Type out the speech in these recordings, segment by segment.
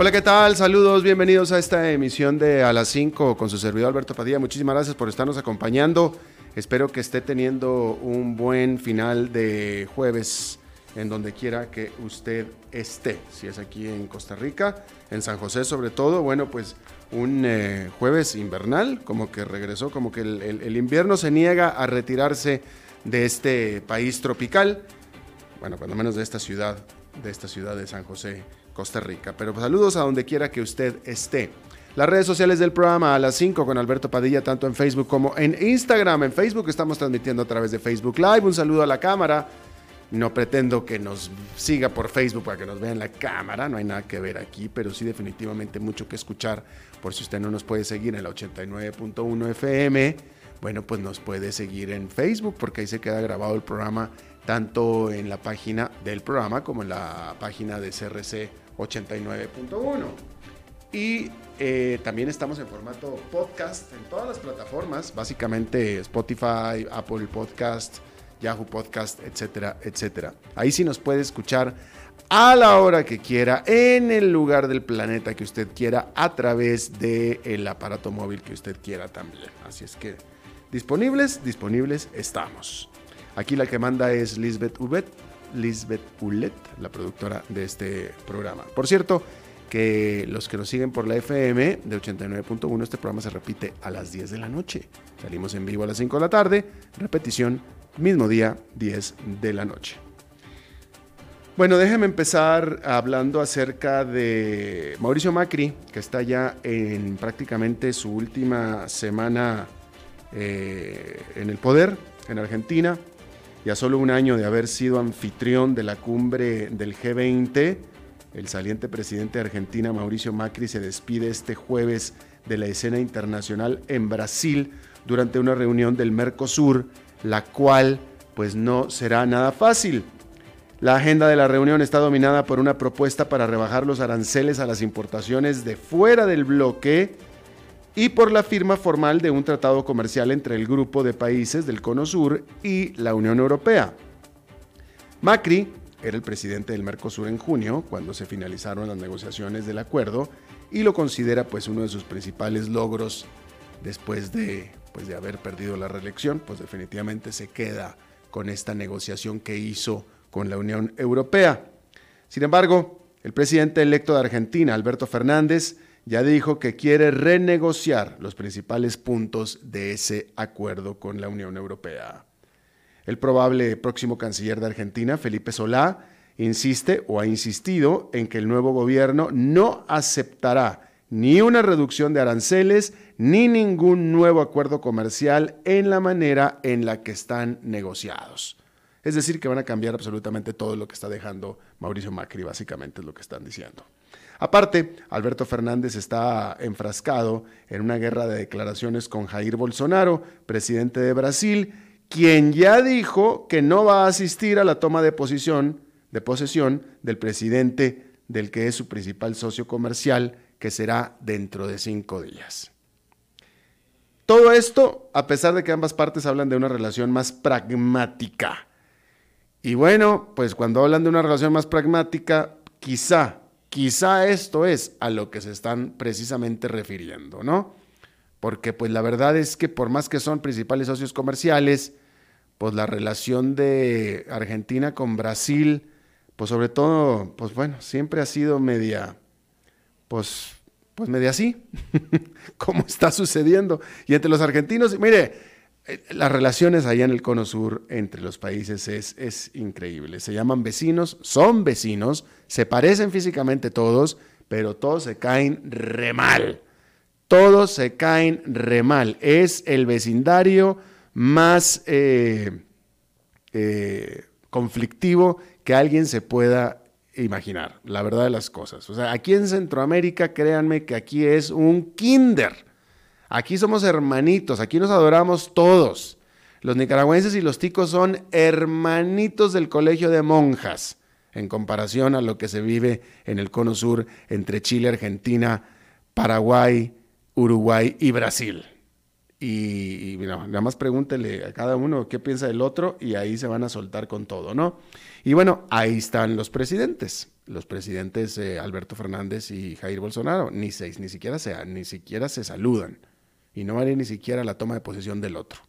Hola, ¿qué tal? Saludos, bienvenidos a esta emisión de A las 5 con su servidor Alberto Padilla. Muchísimas gracias por estarnos acompañando. Espero que esté teniendo un buen final de jueves en donde quiera que usted esté. Si es aquí en Costa Rica, en San José sobre todo, bueno, pues un eh, jueves invernal, como que regresó, como que el, invierno se niega a retirarse de este país tropical, bueno, cuando menos de esta ciudad, de esta ciudad de San José Costa Rica. Pero saludos a donde quiera que usted esté. Las redes sociales del programa a las 5 con Alberto Padilla, tanto en Facebook como en Instagram. En Facebook estamos transmitiendo a través de Facebook Live. Un saludo a la cámara. No pretendo que nos siga por Facebook para que nos vean la cámara, no hay nada que ver aquí, pero sí definitivamente mucho que escuchar. Por si usted no nos puede seguir en la 89.1 FM, bueno, pues nos puede seguir en Facebook porque ahí se queda grabado el programa tanto en la página del programa como en la página de CRC 89.1. Y eh, también estamos en formato podcast en todas las plataformas, básicamente Spotify, Apple Podcast, Yahoo Podcast, etcétera, etcétera. Ahí sí nos puede escuchar a la hora que quiera, en el lugar del planeta que usted quiera, a través del aparato móvil que usted quiera también. Así es que disponibles, disponibles estamos. Aquí la que manda es Lisbeth Ubet Lisbeth Ulet, la productora de este programa. Por cierto, que los que nos siguen por la FM de 89.1, este programa se repite a las 10 de la noche. Salimos en vivo a las 5 de la tarde, repetición mismo día, 10 de la noche. Bueno, déjeme empezar hablando acerca de Mauricio Macri, que está ya en prácticamente su última semana eh, en el poder en Argentina y a solo un año de haber sido anfitrión de la cumbre del G20, el saliente presidente de Argentina, Mauricio Macri, se despide este jueves de la escena internacional en Brasil durante una reunión del Mercosur, la cual pues no será nada fácil. La agenda de la reunión está dominada por una propuesta para rebajar los aranceles a las importaciones de fuera del bloque y por la firma formal de un tratado comercial entre el grupo de países del Cono Sur y la Unión Europea. Macri era el presidente del Mercosur en junio, cuando se finalizaron las negociaciones del acuerdo, y lo considera pues uno de sus principales logros después de, pues, de haber perdido la reelección, pues definitivamente se queda con esta negociación que hizo con la Unión Europea. Sin embargo, el presidente electo de Argentina, Alberto Fernández, ya dijo que quiere renegociar los principales puntos de ese acuerdo con la Unión Europea. El probable próximo canciller de Argentina, Felipe Solá, insiste o ha insistido en que el nuevo gobierno no aceptará ni una reducción de aranceles ni ningún nuevo acuerdo comercial en la manera en la que están negociados. Es decir, que van a cambiar absolutamente todo lo que está dejando Mauricio Macri, básicamente es lo que están diciendo. Aparte, Alberto Fernández está enfrascado en una guerra de declaraciones con Jair Bolsonaro, presidente de Brasil, quien ya dijo que no va a asistir a la toma de posición, de posesión del presidente del que es su principal socio comercial, que será dentro de cinco días. Todo esto, a pesar de que ambas partes hablan de una relación más pragmática. Y bueno, pues cuando hablan de una relación más pragmática, quizá Quizá esto es a lo que se están precisamente refiriendo, ¿no? Porque pues la verdad es que por más que son principales socios comerciales, pues la relación de Argentina con Brasil, pues sobre todo, pues bueno, siempre ha sido media, pues, pues media así, como está sucediendo. Y entre los argentinos, mire, las relaciones allá en el cono sur entre los países es, es, increíble. Se llaman vecinos, son vecinos, se parecen físicamente todos, pero todos se caen re mal. Todos se caen re mal. Es el vecindario más eh, eh, conflictivo que alguien se pueda imaginar, la verdad de las cosas. O sea, aquí en Centroamérica, créanme que aquí es un kinder. Aquí somos hermanitos, aquí nos adoramos todos. Los nicaragüenses y los ticos son hermanitos del colegio de monjas en comparación a lo que se vive en el cono sur entre Chile, Argentina, Paraguay, Uruguay y Brasil. Y, nada más pregúntele a cada uno qué piensa del otro y ahí se van a soltar con todo, ¿no? Y bueno, ahí están los presidentes, los presidentes eh, Alberto Fernández y Jair Bolsonaro, ni, se, ni, siquiera se, ni siquiera se saludan y no vale ni siquiera la toma de posesión del otro,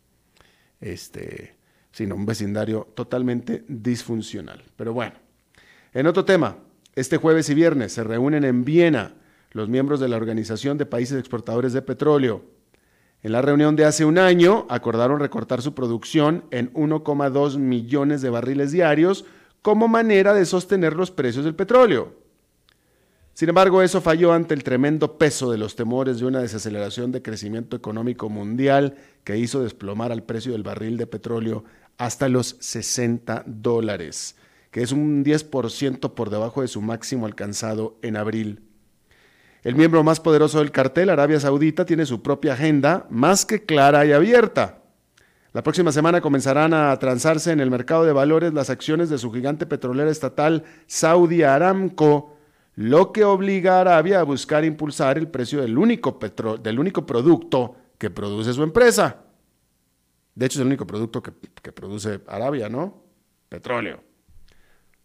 este, sino un vecindario totalmente disfuncional. Pero bueno, en otro tema, este jueves y viernes se reúnen en Viena los miembros de la Organización de Países Exportadores de Petróleo. En la reunión de hace un año acordaron recortar su producción en 1,2 millones de barriles diarios como manera de sostener los precios del petróleo. Sin embargo, eso falló ante el tremendo peso de los temores de una desaceleración de crecimiento económico mundial que hizo desplomar al precio del barril de petróleo hasta los 60 dólares que es un 10% por debajo de su máximo alcanzado en abril. El miembro más poderoso del cartel, Arabia Saudita, tiene su propia agenda más que clara y abierta. La próxima semana comenzarán a transarse en el mercado de valores las acciones de su gigante petrolera estatal Saudi Aramco, lo que obliga a Arabia a buscar impulsar el precio del único, del único producto que produce su empresa. De hecho, es el único producto que, que produce Arabia, ¿no? Petróleo.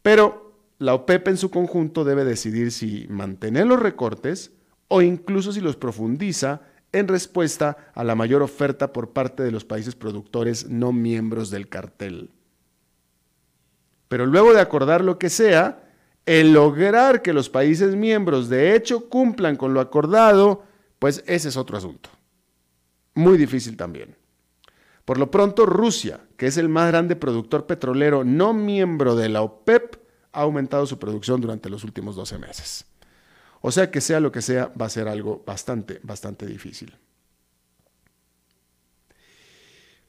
Pero la OPEP en su conjunto debe decidir si mantener los recortes o incluso si los profundiza en respuesta a la mayor oferta por parte de los países productores no miembros del cartel. Pero luego de acordar lo que sea, el lograr que los países miembros de hecho cumplan con lo acordado, pues ese es otro asunto. Muy difícil también. Por lo pronto, Rusia, que es el más grande productor petrolero no miembro de la OPEP, ha aumentado su producción durante los últimos 12 meses. O sea que sea lo que sea, va a ser algo bastante, bastante difícil.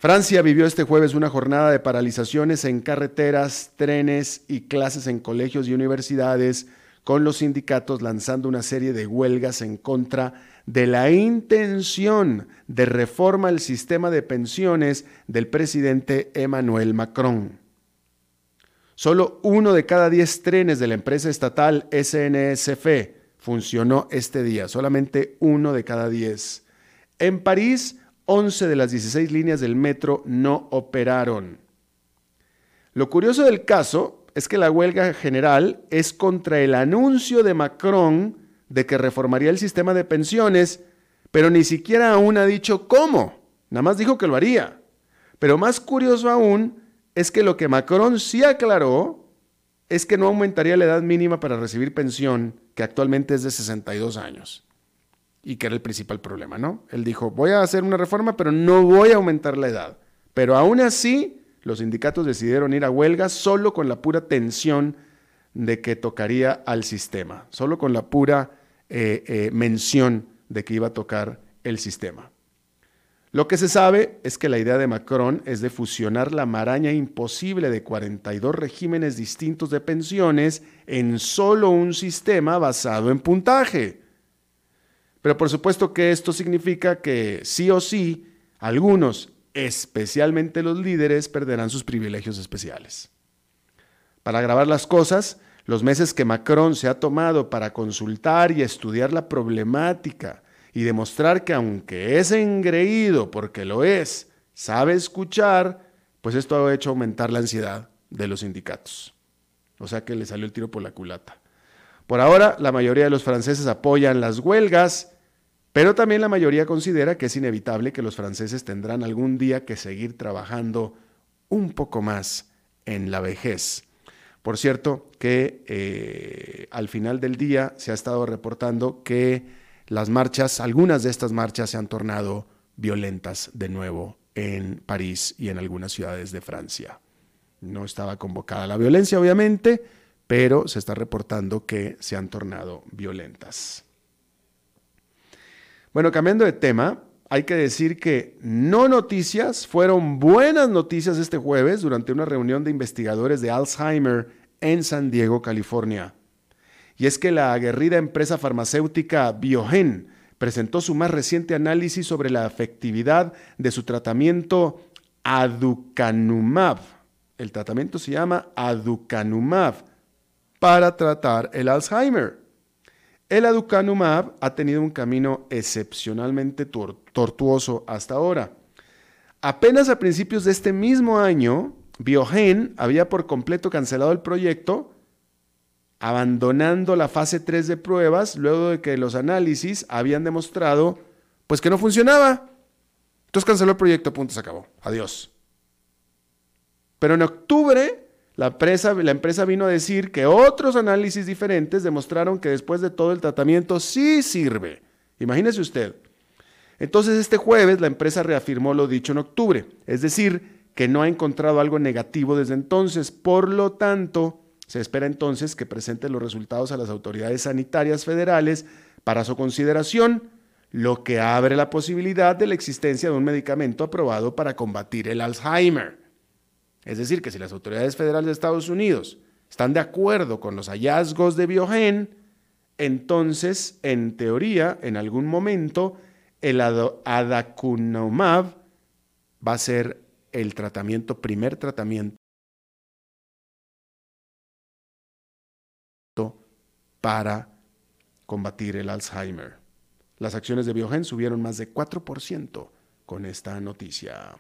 Francia vivió este jueves una jornada de paralizaciones en carreteras, trenes y clases en colegios y universidades, con los sindicatos lanzando una serie de huelgas en contra de la intención de reforma al sistema de pensiones del presidente Emmanuel Macron. Solo uno de cada diez trenes de la empresa estatal SNSF funcionó este día, solamente uno de cada diez. En París, 11 de las 16 líneas del metro no operaron. Lo curioso del caso es que la huelga general es contra el anuncio de Macron de que reformaría el sistema de pensiones, pero ni siquiera aún ha dicho cómo, nada más dijo que lo haría. Pero más curioso aún es que lo que Macron sí aclaró es que no aumentaría la edad mínima para recibir pensión, que actualmente es de 62 años, y que era el principal problema, ¿no? Él dijo, voy a hacer una reforma, pero no voy a aumentar la edad. Pero aún así, los sindicatos decidieron ir a huelga solo con la pura tensión de que tocaría al sistema, solo con la pura eh, eh, mención de que iba a tocar el sistema. Lo que se sabe es que la idea de Macron es de fusionar la maraña imposible de 42 regímenes distintos de pensiones en solo un sistema basado en puntaje. Pero por supuesto que esto significa que sí o sí algunos, especialmente los líderes, perderán sus privilegios especiales. Para agravar las cosas, los meses que Macron se ha tomado para consultar y estudiar la problemática y demostrar que aunque es engreído, porque lo es, sabe escuchar, pues esto ha hecho aumentar la ansiedad de los sindicatos. O sea que le salió el tiro por la culata. Por ahora, la mayoría de los franceses apoyan las huelgas, pero también la mayoría considera que es inevitable que los franceses tendrán algún día que seguir trabajando un poco más en la vejez. Por cierto, que eh, al final del día se ha estado reportando que las marchas, algunas de estas marchas se han tornado violentas de nuevo en París y en algunas ciudades de Francia. No estaba convocada la violencia, obviamente, pero se está reportando que se han tornado violentas. Bueno, cambiando de tema, hay que decir que no noticias, fueron buenas noticias este jueves durante una reunión de investigadores de Alzheimer en San Diego, California. Y es que la aguerrida empresa farmacéutica Biogen presentó su más reciente análisis sobre la efectividad de su tratamiento aducanumab. El tratamiento se llama aducanumab para tratar el Alzheimer. El aducanumab ha tenido un camino excepcionalmente tortuoso hasta ahora. Apenas a principios de este mismo año, Biogen había por completo cancelado el proyecto, abandonando la fase 3 de pruebas luego de que los análisis habían demostrado pues que no funcionaba. Entonces canceló el proyecto, punto, se acabó. Adiós. Pero en octubre la empresa, vino a decir que otros análisis diferentes demostraron que después de todo el tratamiento sí sirve. Imagínese usted. Entonces este jueves la empresa reafirmó lo dicho en octubre, es decir, que no ha encontrado algo negativo desde entonces. Por lo tanto, se espera entonces que presente los resultados a las autoridades sanitarias federales para su consideración, lo que abre la posibilidad de la existencia de un medicamento aprobado para combatir el Alzheimer. Es decir, que si las autoridades federales de Estados Unidos están de acuerdo con los hallazgos de Biogen, entonces, en teoría, en algún momento, el adacunomab va a ser el tratamiento, primer tratamiento para combatir el Alzheimer. Las acciones de Biogen subieron más de 4% con esta noticia.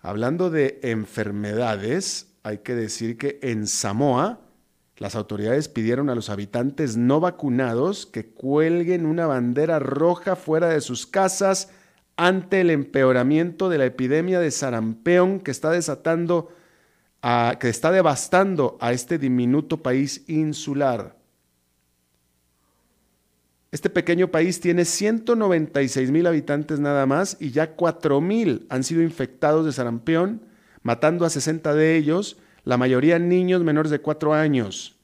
Hablando de enfermedades, hay que decir que en Samoa las autoridades pidieron a los habitantes no vacunados que cuelguen una bandera roja fuera de sus casas ante el empeoramiento de la epidemia de sarampión que está desatando, que está devastando a este diminuto país insular. Este pequeño país tiene 196 mil habitantes nada más y ya 4 mil han sido infectados de sarampión, matando a 60 de ellos, la mayoría niños menores de 4 años.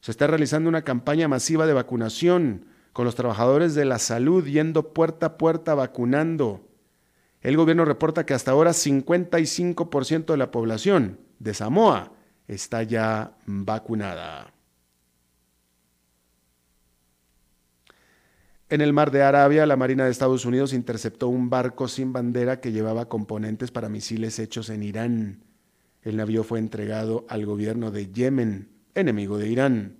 Se está realizando una campaña masiva de vacunación con los trabajadores de la salud yendo puerta a puerta vacunando. El gobierno reporta que hasta ahora 55% de la población de Samoa está ya vacunada. En el mar de Arabia, la Marina de Estados Unidos interceptó un barco sin bandera que llevaba componentes para misiles hechos en Irán. El navío fue entregado al gobierno de Yemen, enemigo de Irán.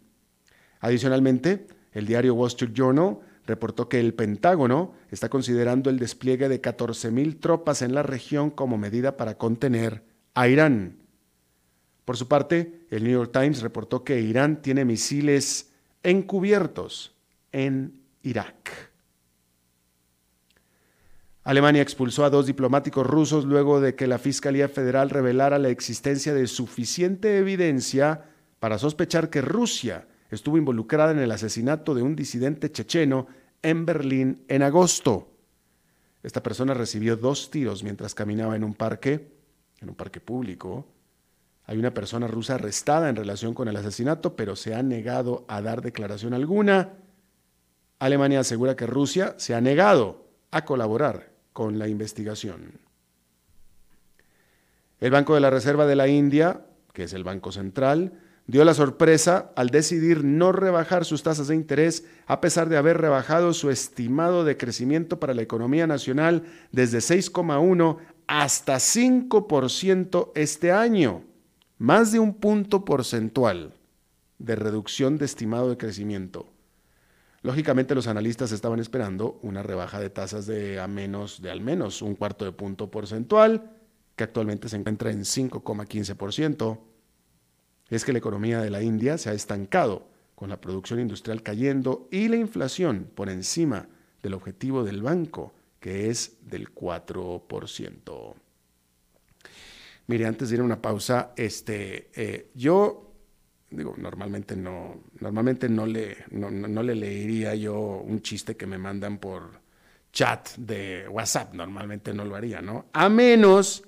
Adicionalmente, el diario Wall Street Journal reportó que el Pentágono está considerando el despliegue de 14.000 tropas en la región como medida para contener a Irán. Por su parte, el New York Times reportó que Irán tiene misiles encubiertos en Irak. Alemania expulsó a dos diplomáticos rusos luego de que la Fiscalía Federal revelara la existencia de suficiente evidencia para sospechar que Rusia estuvo involucrada en el asesinato de un disidente checheno en Berlín en agosto. Esta persona recibió dos tiros mientras caminaba en un parque, en un parque público. Hay una persona rusa arrestada en relación con el asesinato, pero se ha negado a dar declaración alguna. Alemania asegura que Rusia se ha negado a colaborar con la investigación. El Banco de la Reserva de la India, que es el Banco Central, dio la sorpresa al decidir no rebajar sus tasas de interés a pesar de haber rebajado su estimado de crecimiento para la economía nacional desde 6,1 hasta 5% este año, más de un punto porcentual de reducción de estimado de crecimiento. Lógicamente los analistas estaban esperando una rebaja de tasas de, a menos, de al menos un cuarto de punto porcentual, que actualmente se encuentra en 5,15%. Es que la economía de la India se ha estancado, con la producción industrial cayendo y la inflación por encima del objetivo del banco, que es del 4%. Mire, antes de ir a una pausa, este, eh, yo digo, normalmente no, normalmente no le, no, le leería yo un chiste que me mandan por chat de WhatsApp, normalmente no lo haría, ¿no? A menos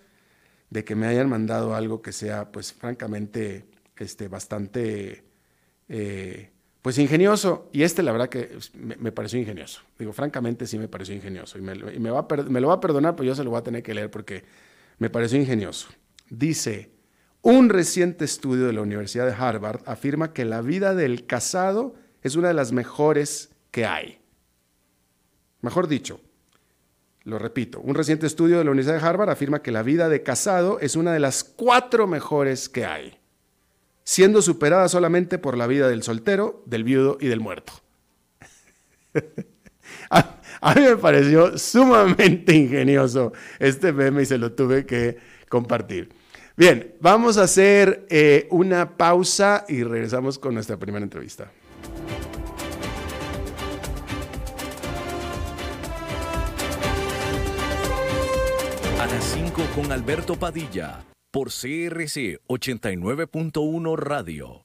de que me hayan mandado algo que sea, pues, francamente, este, bastante, eh, pues ingenioso. Y este, la verdad, que me, pareció ingenioso. Digo, francamente, sí me pareció ingenioso. Y, me, va me lo va a perdonar, pero yo se lo voy a tener que leer porque me pareció ingenioso. Dice, un reciente estudio de la Universidad de Harvard afirma que la vida del casado es una de las mejores que hay. Mejor dicho, lo repito, un reciente estudio de la Universidad de Harvard afirma que la vida de casado es una de las cuatro mejores que hay siendo superada solamente por la vida del soltero, del viudo y del muerto. a, mí me pareció sumamente ingenioso este meme y se lo tuve que compartir. Bien, vamos a hacer eh, una pausa y regresamos con nuestra primera entrevista. A las 5 con Alberto Padilla por CRC 89.1 Radio.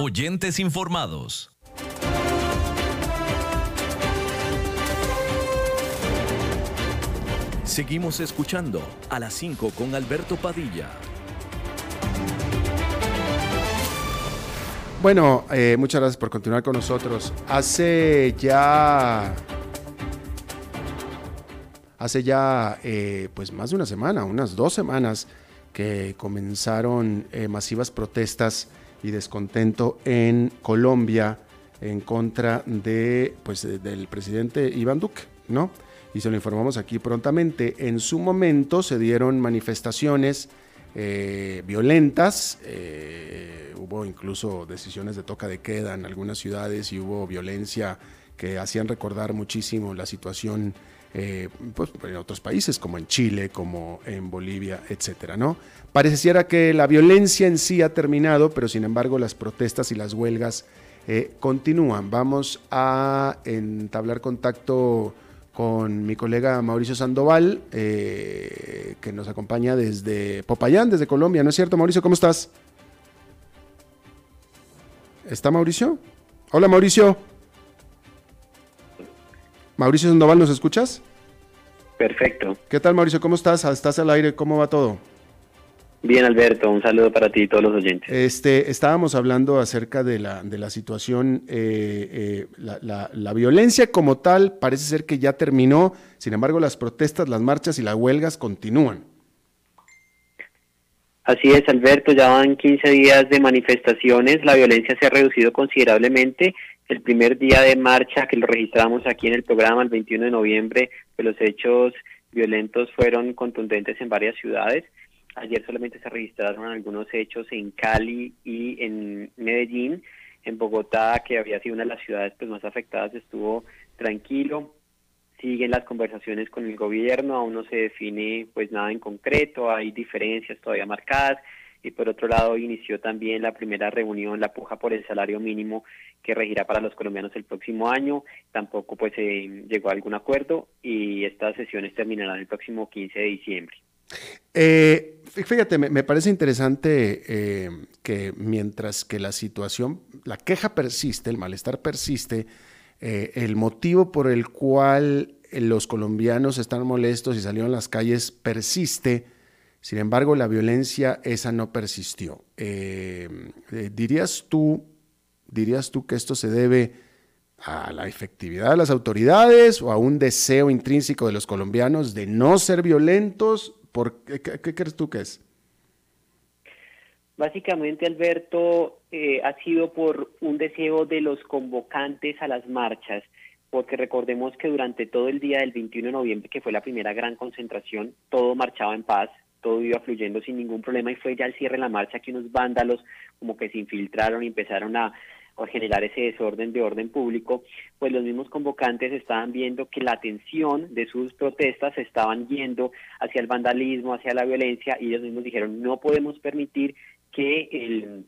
Oyentes informados. Seguimos escuchando a las 5 con Alberto Padilla. Bueno, eh, muchas gracias por continuar con nosotros. Hace ya hace ya eh, pues más de una semana, unas dos semanas, que comenzaron eh, masivas protestas y descontento en Colombia en contra de, pues, del presidente Iván Duque, ¿no? Y se lo informamos aquí prontamente. En su momento se dieron manifestaciones eh, violentas, eh, hubo incluso decisiones de toca de queda en algunas ciudades y hubo violencia que hacían recordar muchísimo la situación eh, pues, en otros países como en Chile, como en Bolivia, etcétera, ¿no? Pareciera que la violencia en sí ha terminado, pero sin embargo las protestas y las huelgas eh, continúan. Vamos a entablar contacto con mi colega Mauricio Sandoval, eh, que nos acompaña desde Popayán, desde Colombia. ¿No es cierto, Mauricio? ¿Cómo estás? ¿Está Mauricio? Hola, Mauricio. Mauricio Sandoval, ¿nos escuchas? Perfecto. ¿Qué tal, Mauricio? ¿Cómo estás? ¿Estás al aire? ¿Cómo va todo? Bien, Alberto, un saludo para ti y todos los oyentes. Este, estábamos hablando acerca de la, de la situación, eh, eh, la, violencia como tal parece ser que ya terminó, sin embargo las protestas, las marchas y las huelgas continúan. Así es, Alberto, ya van 15 días de manifestaciones, la violencia se ha reducido considerablemente el primer día de marcha que lo registramos aquí en el programa, el 21 de noviembre, pues los hechos violentos fueron contundentes en varias ciudades. Ayer solamente se registraron algunos hechos en Cali y en Medellín. En Bogotá, que había sido una de las ciudades pues, más afectadas, estuvo tranquilo. Siguen las conversaciones con el gobierno, aún no se define pues nada en concreto, hay diferencias todavía marcadas y por otro lado inició también la primera reunión, la puja por el salario mínimo que regirá para los colombianos el próximo año. Tampoco pues llegó a algún acuerdo y estas sesiones terminarán el próximo 15 de diciembre. Eh, fíjate, me, parece interesante eh, que mientras que la situación, la queja persiste, el malestar persiste, eh, el motivo por el cual los colombianos están molestos y salieron a las calles persiste, sin embargo, la violencia esa no persistió. Eh, eh, ¿Dirías tú, dirías tú que esto se debe a la efectividad de las autoridades o a un deseo intrínseco de los colombianos de no ser violentos? ¿Por qué, crees tú que es? Básicamente, Alberto, eh, ha sido por un deseo de los convocantes a las marchas, porque recordemos que durante todo el día del 21 de noviembre, que fue la primera gran concentración, todo marchaba en paz, todo iba fluyendo sin ningún problema y fue ya el cierre de la marcha que unos vándalos como que se infiltraron y empezaron a, generar ese desorden de orden público, pues los mismos convocantes estaban viendo que la atención de sus protestas se estaban yendo hacia el vandalismo, hacia la violencia, y ellos mismos dijeron, no podemos permitir que el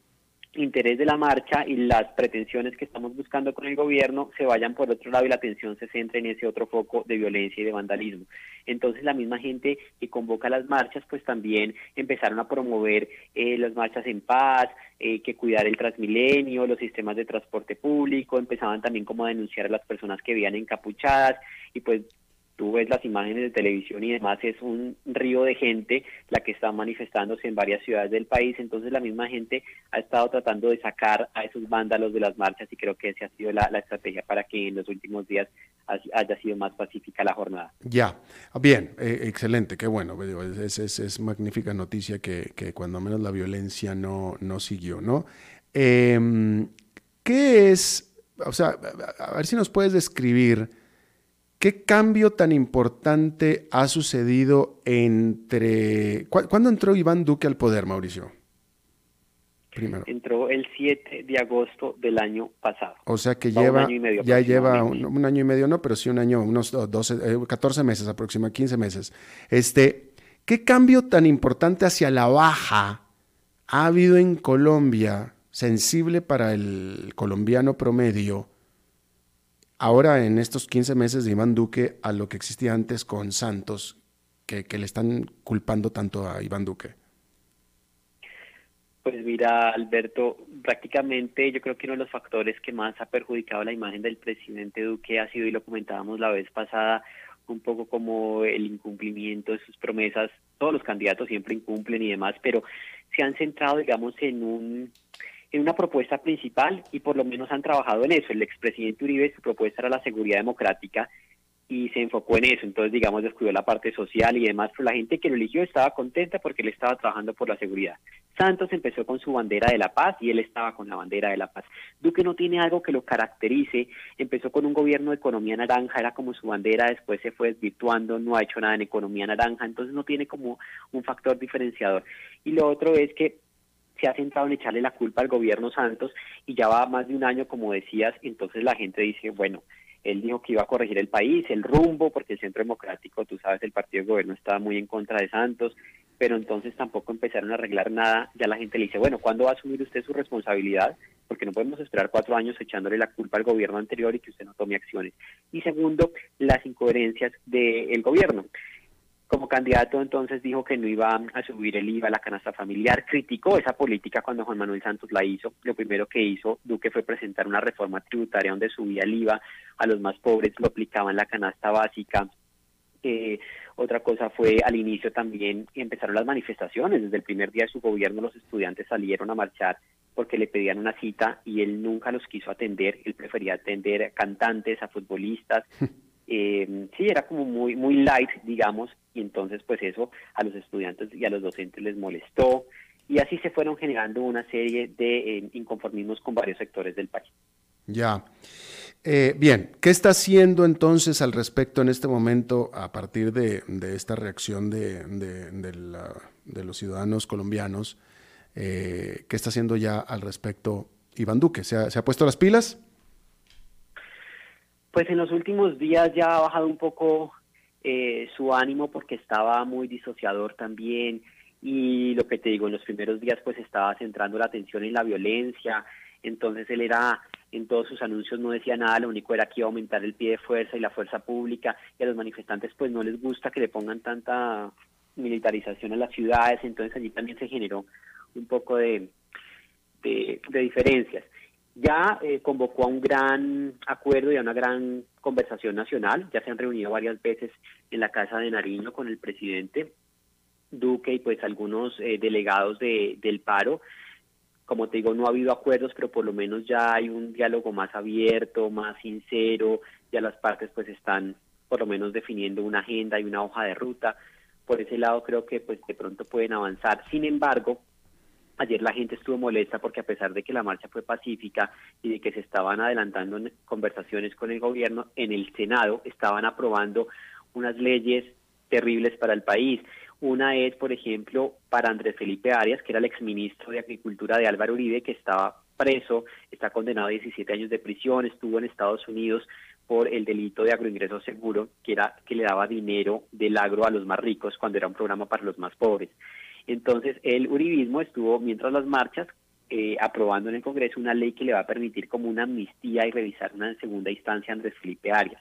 interés de la marcha y las pretensiones que estamos buscando con el gobierno se vayan por otro lado y la atención se centre en ese otro foco de violencia y de vandalismo. Entonces la misma gente que convoca las marchas pues también empezaron a promover eh, las marchas en paz, eh, que cuidar el transmilenio, los sistemas de transporte público, empezaban también como a denunciar a las personas que veían encapuchadas y pues tú ves las imágenes de televisión y demás, es un río de gente la que está manifestándose en varias ciudades del país, entonces la misma gente ha estado tratando de sacar a esos vándalos de las marchas y creo que esa ha sido la, estrategia para que en los últimos días haya sido más pacífica la jornada. Ya, bien, eh, excelente, qué bueno, es, es, es magnífica noticia que, que, cuando menos la violencia no, no siguió, ¿no? Em, ¿Qué es, o sea, a ver si nos puedes describir ¿Qué cambio tan importante ha sucedido entre... ¿Cuándo entró Iván Duque al poder, Mauricio? Primero. Entró el 7 de agosto del año pasado. O sea que lleva, ya lleva un, año y medio, no, pero sí un año, unos 12, 14 eh, meses aproximadamente, 15 meses. Este, ¿Qué cambio tan importante hacia la baja ha habido en Colombia, sensible para el colombiano promedio, ahora en estos 15 meses de Iván Duque a lo que existía antes con Santos, que, le están culpando tanto a Iván Duque? Pues mira, Alberto, prácticamente yo creo que uno de los factores que más ha perjudicado la imagen del presidente Duque ha sido, y lo comentábamos la vez pasada, un poco como el incumplimiento de sus promesas. Todos los candidatos siempre incumplen y demás, pero se han centrado, digamos, en un en una propuesta principal y por lo menos han trabajado en eso. El expresidente Uribe, su propuesta era la seguridad democrática y se enfocó en eso. Entonces, digamos, descuidó la parte social y demás, pero la gente que lo eligió estaba contenta porque él estaba trabajando por la seguridad. Santos empezó con su bandera de la paz y él estaba con la bandera de la paz. Duque no tiene algo que lo caracterice, empezó con un gobierno de economía naranja, era como su bandera, después se fue desvirtuando, no ha hecho nada en economía naranja, entonces no tiene como un factor diferenciador. Y lo otro es que se ha centrado en echarle la culpa al gobierno Santos y ya va más de un año, como decías, entonces la gente dice, bueno, él dijo que iba a corregir el país, el rumbo, porque el Centro Democrático, tú sabes, el partido de gobierno estaba muy en contra de Santos, pero entonces tampoco empezaron a arreglar nada, ya la gente le dice, bueno, ¿cuándo va a asumir usted su responsabilidad? Porque no podemos esperar cuatro años echándole la culpa al gobierno anterior y que usted no tome acciones. Y segundo, las incoherencias del gobierno. Como candidato entonces dijo que no iba a subir el IVA a la canasta familiar, criticó esa política cuando Juan Manuel Santos la hizo. Lo primero que hizo Duque fue presentar una reforma tributaria donde subía el IVA a los más pobres, lo aplicaba en la canasta básica. Eh, otra cosa fue al inicio también empezaron las manifestaciones. Desde el primer día de su gobierno los estudiantes salieron a marchar porque le pedían una cita y él nunca los quiso atender. Él prefería atender a cantantes, a futbolistas. Eh, sí, era como muy, muy light, digamos, y entonces pues eso a los estudiantes y a los docentes les molestó y así se fueron generando una serie de eh, inconformismos con varios sectores del país. Ya. Eh, bien, ¿qué está haciendo entonces al respecto en este momento a partir de, esta reacción de, de, los ciudadanos colombianos? Eh, ¿Qué está haciendo ya al respecto Iván Duque? ¿Se ha, ¿Se ha puesto las pilas? Pues en los últimos días ya ha bajado un poco eh, su ánimo porque estaba muy disociador también. Y lo que te digo, en los primeros días pues estaba centrando la atención en la violencia, entonces él era, en todos sus anuncios no decía nada, lo único era que iba a aumentar el pie de fuerza y la fuerza pública. Y a los manifestantes pues no les gusta que le pongan tanta militarización a las ciudades, entonces allí también se generó un poco de, de diferencias ya eh, convocó a un gran acuerdo y a una gran conversación nacional. Ya se han reunido varias veces en la Casa de Nariño con el presidente Duque y pues algunos eh, delegados de, del paro. Como te digo, no ha habido acuerdos, pero por lo menos ya hay un diálogo más abierto, más sincero. Ya las partes pues están por lo menos definiendo una agenda y una hoja de ruta. Por ese lado creo que pues de pronto pueden avanzar. Sin embargo, Ayer la gente estuvo molesta porque a pesar de que la marcha fue pacífica y de que se estaban adelantando conversaciones con el gobierno, en el Senado estaban aprobando unas leyes terribles para el país. Una es, por ejemplo, para Andrés Felipe Arias, que era el exministro de Agricultura de Álvaro Uribe, que estaba preso, está condenado a 17 años de prisión, estuvo en Estados Unidos por el delito de agroingreso seguro, que era que le daba dinero del agro a los más ricos cuando era un programa para los más pobres. Entonces, el uribismo estuvo, mientras las marchas, eh, aprobando en el Congreso una ley que le va a permitir como una amnistía y revisar una segunda instancia a Andrés Felipe Arias.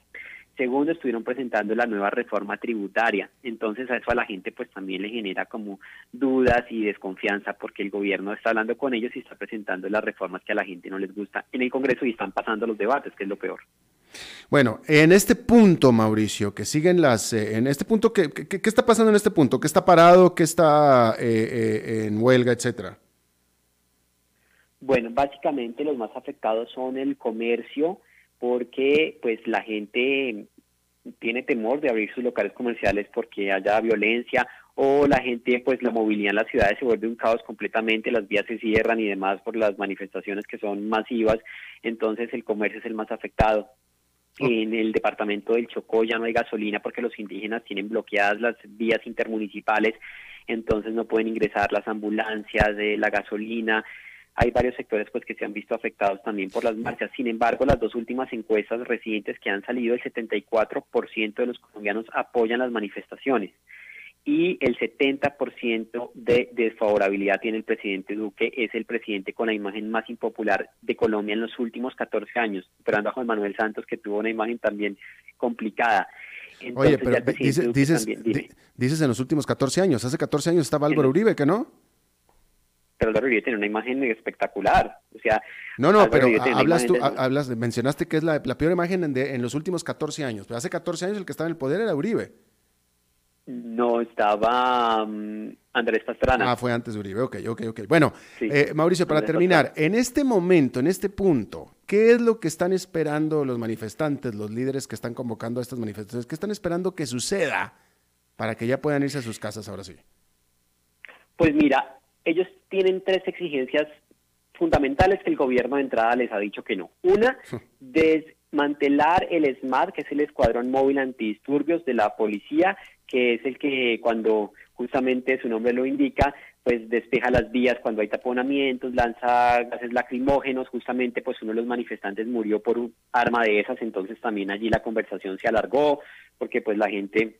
Segundo, estuvieron presentando la nueva reforma tributaria. Entonces a eso a la gente pues también le genera como dudas y desconfianza porque el gobierno está hablando con ellos y está presentando las reformas que a la gente no les gusta en el Congreso y están pasando los debates, que es lo peor. Bueno, en este punto, Mauricio, que siguen las, eh, en este punto, ¿qué, ¿qué, está pasando en este punto? ¿Qué está parado? ¿Qué está eh, eh, en huelga, etcétera? Bueno, básicamente los más afectados son el comercio, porque pues la gente tiene temor de abrir sus locales comerciales porque haya violencia o la gente pues la movilidad en las ciudades se vuelve un caos completamente, las vías se cierran y demás por las manifestaciones que son masivas, entonces el comercio es el más afectado. En el departamento del Chocó ya no hay gasolina porque los indígenas tienen bloqueadas las vías intermunicipales, entonces no pueden ingresar las ambulancias, de la gasolina. Hay varios sectores pues que se han visto afectados también por las marchas. Sin embargo, las dos últimas encuestas recientes que han salido, el 74% de los colombianos apoyan las manifestaciones y el 70% de desfavorabilidad tiene el presidente Duque, es el presidente con la imagen más impopular de Colombia en los últimos 14 años, esperando a Juan Manuel Santos, que tuvo una imagen también complicada. Oye, pero dices, dices, en los últimos 14 años, hace 14 años estaba Álvaro Uribe, ¿que no? Pero Álvaro Uribe tiene una imagen espectacular, o sea... No, no, pero hablas tú, hablas, mencionaste que es la, peor imagen en, en los últimos 14 años, pero hace 14 años el que estaba en el poder era Uribe. No, estaba mm, Andrés Pastrana. Ah, fue antes de Uribe, ok, ok, ok. Bueno, eh, Mauricio, para terminar, en este momento, en este punto, ¿qué es lo que están esperando los manifestantes, los líderes que están convocando a estas manifestaciones? ¿Qué están esperando que suceda para que ya puedan irse a sus casas ahora sí? Pues mira, ellos tienen tres exigencias fundamentales que el gobierno de entrada les ha dicho que no. Una, desmantelar el SMAT, que es el Escuadrón Móvil Antidisturbios de la Policía, que es el que cuando justamente su nombre lo indica, pues despeja las vías cuando hay taponamientos, lanza gases lacrimógenos, justamente pues uno de los manifestantes murió por un arma de esas, entonces también allí la conversación se alargó, porque pues la gente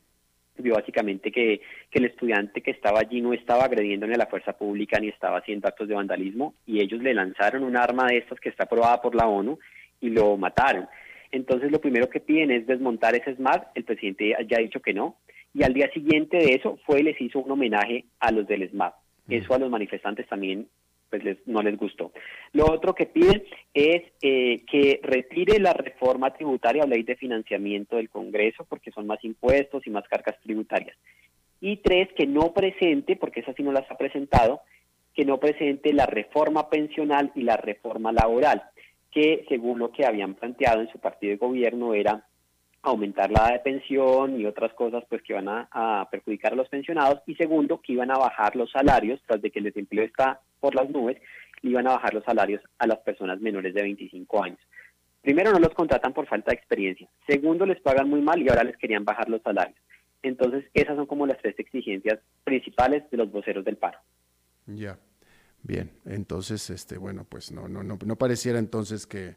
vio básicamente que, que el estudiante que estaba allí no estaba agrediéndole a la fuerza pública ni estaba haciendo actos de vandalismo y ellos le lanzaron un arma de estas que está aprobada por la ONU y lo mataron. Entonces lo primero que piden es desmontar ese SMART, el presidente ya ha dicho que no, y al día siguiente de eso fue y les hizo un homenaje a los del SMAP. Eso a los manifestantes también pues les, no les gustó. Lo otro que piden es eh, que retire la reforma tributaria o ley de financiamiento del Congreso porque son más impuestos y más cargas tributarias. Y tres, que no presente, porque esa sí no las ha presentado, que no presente la reforma pensional y la reforma laboral, que según lo que habían planteado en su partido de gobierno era aumentar la edad de pensión y otras cosas pues que van a, perjudicar a los pensionados. Y segundo que iban a bajar los salarios tras de que el desempleo está por las nubes iban a bajar los salarios a las personas menores de 25 años. Primero no los contratan por falta de experiencia. Segundo les pagan muy mal y ahora les querían bajar los salarios. Entonces esas son como las tres exigencias principales de los voceros del paro. Ya. Bien. Entonces este bueno pues no no no no pareciera entonces que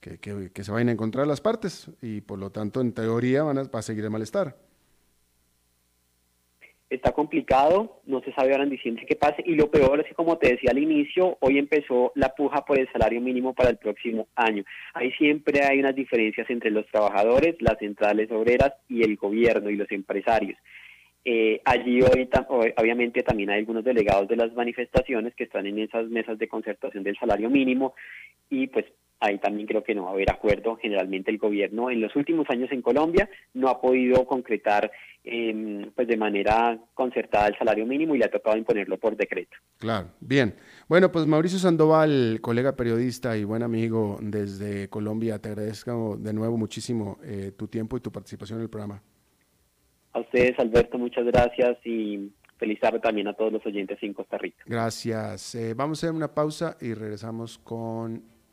que, se vayan a encontrar las partes y por lo tanto en teoría van a, va seguir el malestar. Está complicado, no se sabe ahora en diciembre qué pase y lo peor es que como te decía al inicio, hoy empezó la puja por el salario mínimo para el próximo año. Ahí siempre hay unas diferencias entre los trabajadores, las centrales obreras y el gobierno y los empresarios. Eh, allí hoy, obviamente también hay algunos delegados de las manifestaciones que están en esas mesas de concertación del salario mínimo y pues ahí también creo que no va a haber acuerdo. Generalmente el gobierno en los últimos años en Colombia no ha podido concretar em, pues de manera concertada el salario mínimo y le ha tocado imponerlo por decreto. Claro, bien. Bueno, pues Mauricio Sandoval, colega periodista y buen amigo desde Colombia, te agradezco de nuevo muchísimo eh, tu tiempo y tu participación en el programa. A ustedes, Alberto, muchas gracias y feliz tarde también a todos los oyentes en Costa Rica. Gracias. Eh, vamos a hacer una pausa y regresamos con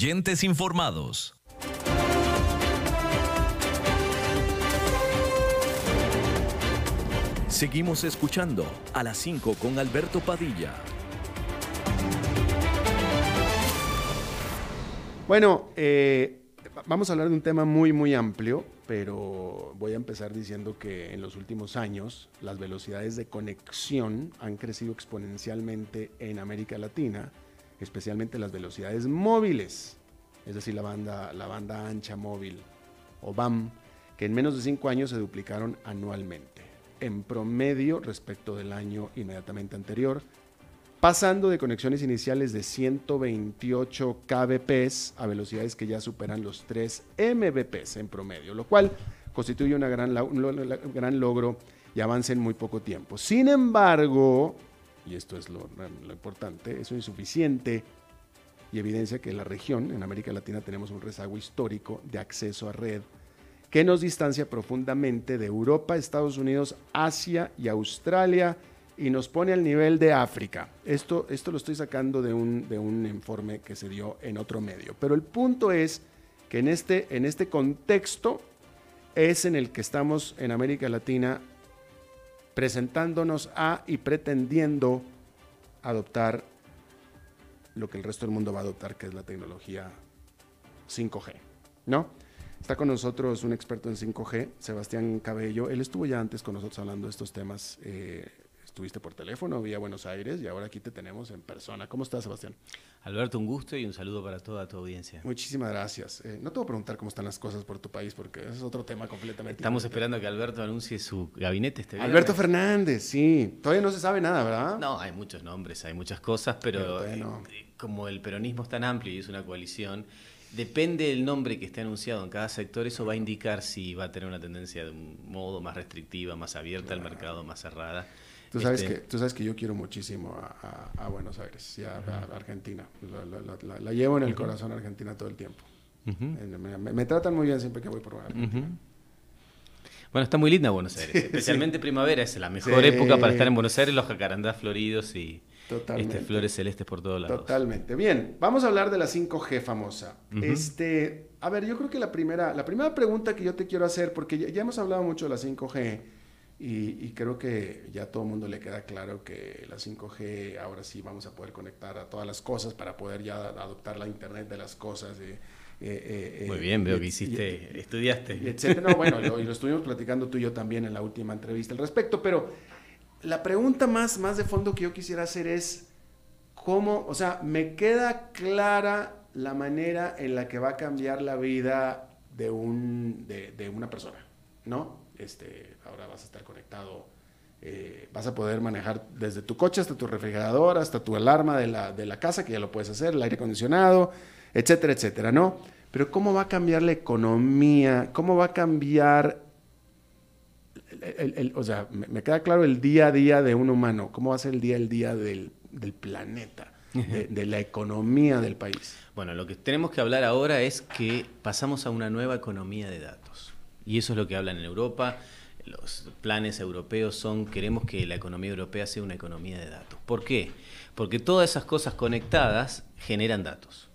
Oyentes informados. Seguimos escuchando a las 5 con Alberto Padilla. Bueno, eh, vamos a hablar de un tema muy, muy amplio, pero voy a empezar diciendo que en los últimos años las velocidades de conexión han crecido exponencialmente en América Latina, especialmente las velocidades móviles, es decir, la banda, la banda ancha móvil o BAM, que en menos de cinco años se duplicaron anualmente, en promedio respecto del año inmediatamente anterior, pasando de conexiones iniciales de 128 kbps a velocidades que ya superan los 3 mbps en promedio, lo cual constituye una gran, un gran logro y avance en muy poco tiempo. Sin embargo, y esto es lo, importante, es insuficiente y evidencia que en la región, en América Latina, tenemos un rezago histórico de acceso a red que nos distancia profundamente de Europa, Estados Unidos, Asia y Australia y nos pone al nivel de África. Esto, esto lo estoy sacando de un, de un informe que se dio en otro medio. Pero el punto es que en este, en este contexto es en el que estamos en América Latina presentándonos a y pretendiendo adoptar lo que el resto del mundo va a adoptar, que es la tecnología 5G, ¿no? Está con nosotros un experto en 5G, Sebastián Cabello. Él estuvo ya antes con nosotros hablando de estos temas. Eh, estuviste por teléfono vía Buenos Aires y ahora aquí te tenemos en persona. ¿Cómo estás, Sebastián? Alberto, un gusto y un saludo para toda tu audiencia. Muchísimas gracias. Eh, no te voy a preguntar cómo están las cosas por tu país porque ese es otro tema completamente. Estamos esperando que Alberto anuncie su gabinete este viernes. Alberto Fernández, sí. Todavía no se sabe nada, ¿verdad? No, hay muchos nombres, hay muchas cosas, pero, pero no. eh, como el peronismo es tan amplio y es una coalición, depende del nombre que esté anunciado en cada sector, eso va a indicar si va a tener una tendencia de un modo más restrictiva, más abierta al mercado, más cerrada. Tú sabes, este, que, tú sabes que yo quiero muchísimo a, a, a Buenos Aires y a, a Argentina. La, la, la, la, llevo en el uh -huh. corazón Argentina todo el tiempo. Uh -huh. me, me, me, tratan muy bien siempre que voy por Argentina. Uh -huh. Bueno, está muy linda Buenos Aires, sí, especialmente sí. primavera, es la mejor sí. época para estar en Buenos Aires, los jacarandás floridos y este, flores celestes por todos lados. Totalmente. Bien, vamos a hablar de la 5G famosa. Este, a ver, yo creo que la primera, la primera pregunta que yo te quiero hacer, porque ya, ya hemos hablado mucho de la 5G, y, y, creo que ya a todo el mundo le queda claro que la 5G ahora sí vamos a poder conectar a todas las cosas para poder ya adoptar la Internet de las cosas. Eh, eh, Muy bien, veo que hiciste, y, estudiaste. Y etcétera. No, bueno, lo, y lo estuvimos platicando tú y yo también en la última entrevista al respecto, pero la pregunta más, más de fondo que yo quisiera hacer es, ¿cómo, o sea, me queda clara la manera en la que va a cambiar la vida de, un, de, de una persona, ¿no? Este, ahora vas a estar conectado, eh, vas a poder manejar desde tu coche hasta tu refrigerador, hasta tu alarma de la, de la casa, que ya lo puedes hacer, el aire acondicionado, etcétera, etcétera, ¿no? Pero ¿cómo va a cambiar la economía? ¿Cómo va a cambiar, el, el, el, o sea, me, me, queda claro el día a día de un humano, ¿cómo va a ser el día a día del, del planeta? De, de, la economía del país. Bueno, lo que tenemos que hablar ahora es que pasamos a una nueva economía de datos. Y eso es lo que hablan en Europa. los planes europeos son, queremos que la economía europea sea una economía de datos. ¿Por qué? Porque todas esas cosas conectadas generan datos.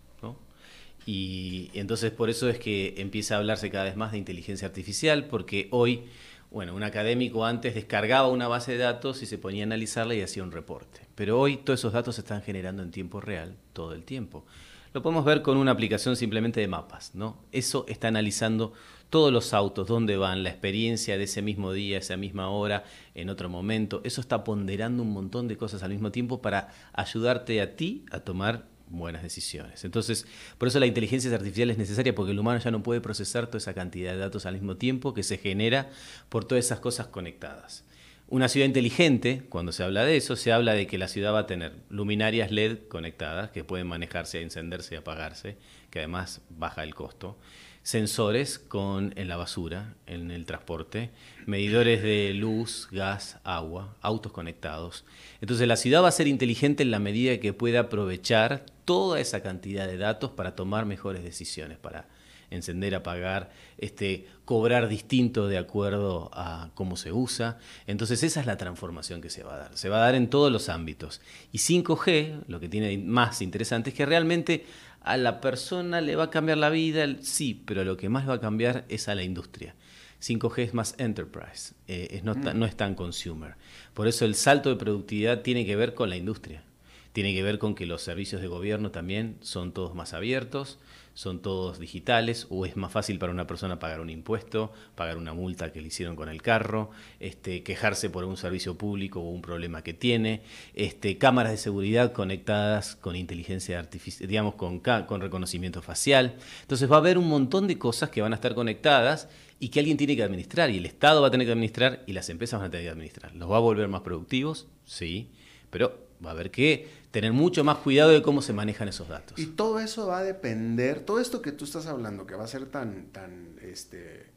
Y entonces por eso es que empieza a hablarse cada vez más de inteligencia artificial, porque hoy, bueno, un académico antes descargaba una base de datos y se ponía a analizarla y hacía un reporte. Pero hoy todos esos datos se están generando en tiempo real todo el tiempo. Lo podemos ver con una aplicación simplemente de mapas, ¿no? Eso está analizando todos los autos, dónde van, la experiencia de ese mismo día, esa misma hora, en otro momento. Eso está ponderando un montón de cosas al mismo tiempo para ayudarte a ti a tomar buenas decisiones. Entonces, por eso la inteligencia artificial es necesaria porque el humano ya no puede procesar toda esa cantidad de datos al mismo tiempo que se genera por todas esas cosas conectadas. Una ciudad inteligente, cuando se habla de eso, se habla de que la ciudad va a tener luminarias LED conectadas que pueden manejarse, encenderse y apagarse, que además baja el costo, sensores con, en la basura, en el transporte, medidores de luz, gas, agua, autos conectados. Entonces la ciudad va a ser inteligente en la medida que pueda aprovechar toda esa cantidad de datos para tomar mejores decisiones, para encender, apagar, este, cobrar distinto de acuerdo a cómo se usa. Entonces esa es la transformación que se va a dar. Se va a dar en todos los ámbitos. Y 5G, lo que tiene más interesante es que realmente a la persona le va a cambiar la vida, sí, pero lo que más va a cambiar es a la industria. 5G es más enterprise, eh, no, mm. no es tan consumer. Por eso el salto de productividad tiene que ver con la industria. Tiene que ver con que los servicios de gobierno también son todos más abiertos, son todos digitales o es más fácil para una persona pagar un impuesto, pagar una multa que le hicieron con el carro, este, quejarse por un servicio público o un problema que tiene, este, cámaras de seguridad conectadas con inteligencia artificial, digamos, con, con reconocimiento facial. Entonces va a haber un montón de cosas que van a estar conectadas y que alguien tiene que administrar y el Estado va a tener que administrar y las empresas van a tener que administrar. ¿Los va a volver más productivos? Sí, pero va a haber que tener mucho más cuidado de cómo se manejan esos datos. Y todo eso va a depender, todo esto que tú estás hablando, que va a ser tan, tan, este,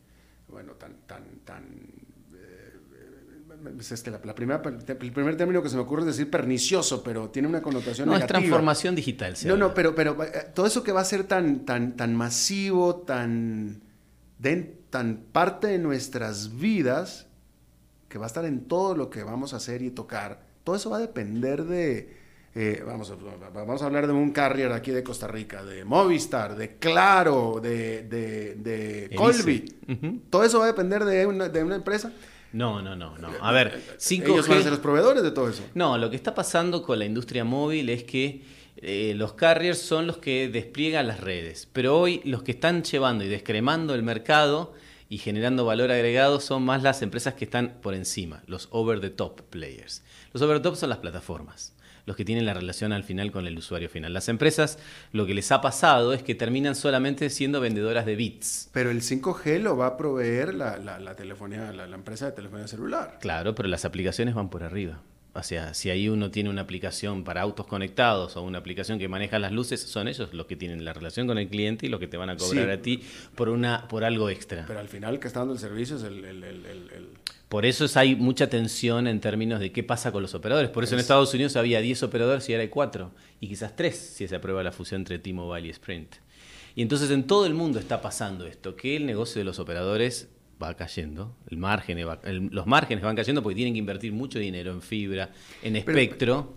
bueno, tan, tan, tan, eh, es este, la, primera, el primer término que se me ocurre es decir pernicioso, pero tiene una connotación no, negativa. es transformación digital. no, no, pero, pero eh, todo eso que va a ser tan, tan, tan masivo, tan, tan parte de nuestras vidas, que va a estar en todo lo que vamos a hacer y tocar, todo eso va a depender de, eh, vamos, a, vamos a hablar de un carrier aquí de Costa Rica, de Movistar, de Claro, de, de, Colby. ¿Todo eso va a depender de una, de una empresa? No, no, no, no. A ver, 5G... Ellos van a ser los proveedores de todo eso. No, lo que está pasando con la industria móvil es que eh, los carriers son los que despliegan las redes, pero hoy los que están llevando y descremando el mercado y generando valor agregado son más las empresas que están por encima, los over the top players. Los over the top son las plataformas los que tienen la relación al final con el usuario final. Las empresas lo que les ha pasado es que terminan solamente siendo vendedoras de bits. Pero el 5G lo va a proveer la, telefonía, la, empresa de telefonía celular. Claro, pero las aplicaciones van por arriba. O sea, si ahí uno tiene una aplicación para autos conectados o una aplicación que maneja las luces, son ellos los que tienen la relación con el cliente y los que te van a cobrar a ti por una por algo extra. Pero al final el que está dando el servicio es el por eso hay mucha tensión en términos de qué pasa con los operadores. Por eso en Estados Unidos había 10 operadores y ahora hay 4. Y quizás 3 si se aprueba la fusión entre T-Mobile y Sprint. Y entonces en todo el mundo está pasando esto, que el negocio de los operadores va cayendo, el margen los márgenes van cayendo porque tienen que invertir mucho dinero en fibra, en espectro.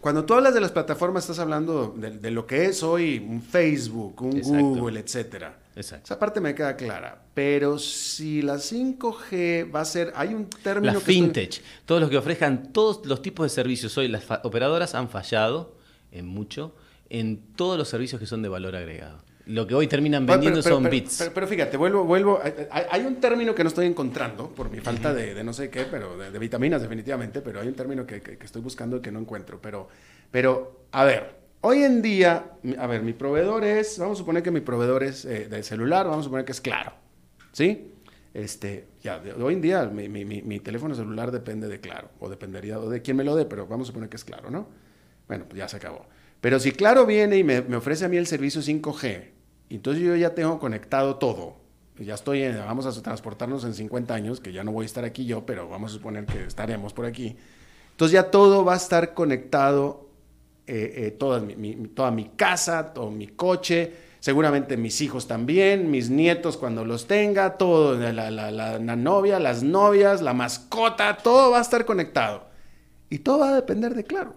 Cuando tú hablas de las plataformas, estás hablando de, lo que es hoy un Facebook, un Google, etcétera. Exacto. Esa parte me queda clara. Pero si la 5G va a ser, hay un término la fintech, todos los que ofrezcan todos los tipos de servicios hoy, las operadoras han fallado en mucho en todos los servicios que son de valor agregado. Lo que hoy terminan vendiendo son bits. Pero, fíjate, vuelvo, vuelvo. Hay, un término que no estoy encontrando por mi falta de, no sé qué, pero de, vitaminas definitivamente, pero hay un término que, estoy buscando y que no encuentro. Pero, pero, a ver, hoy en día, a ver, mi proveedor es, vamos a suponer que mi proveedor es eh, de celular, vamos a suponer que es claro, ¿sí? Este, ya, hoy en día mi, mi, mi, teléfono celular depende de claro, o dependería de quién me lo dé, pero vamos a suponer que es claro, ¿no? Bueno, pues ya se acabó. Pero si Claro viene y me, ofrece a mí el servicio 5G, entonces yo ya tengo conectado todo. Ya estoy, vamos a transportarnos en 50 años, que ya no voy a estar aquí yo, pero vamos a suponer que estaremos por aquí. Entonces ya todo va a estar conectado, eh, eh, toda, mi, toda mi casa, todo mi coche, seguramente mis hijos también, mis nietos cuando los tenga, todo, la, la, novia, las novias, la mascota, todo va a estar conectado. Y todo va a depender de Claro.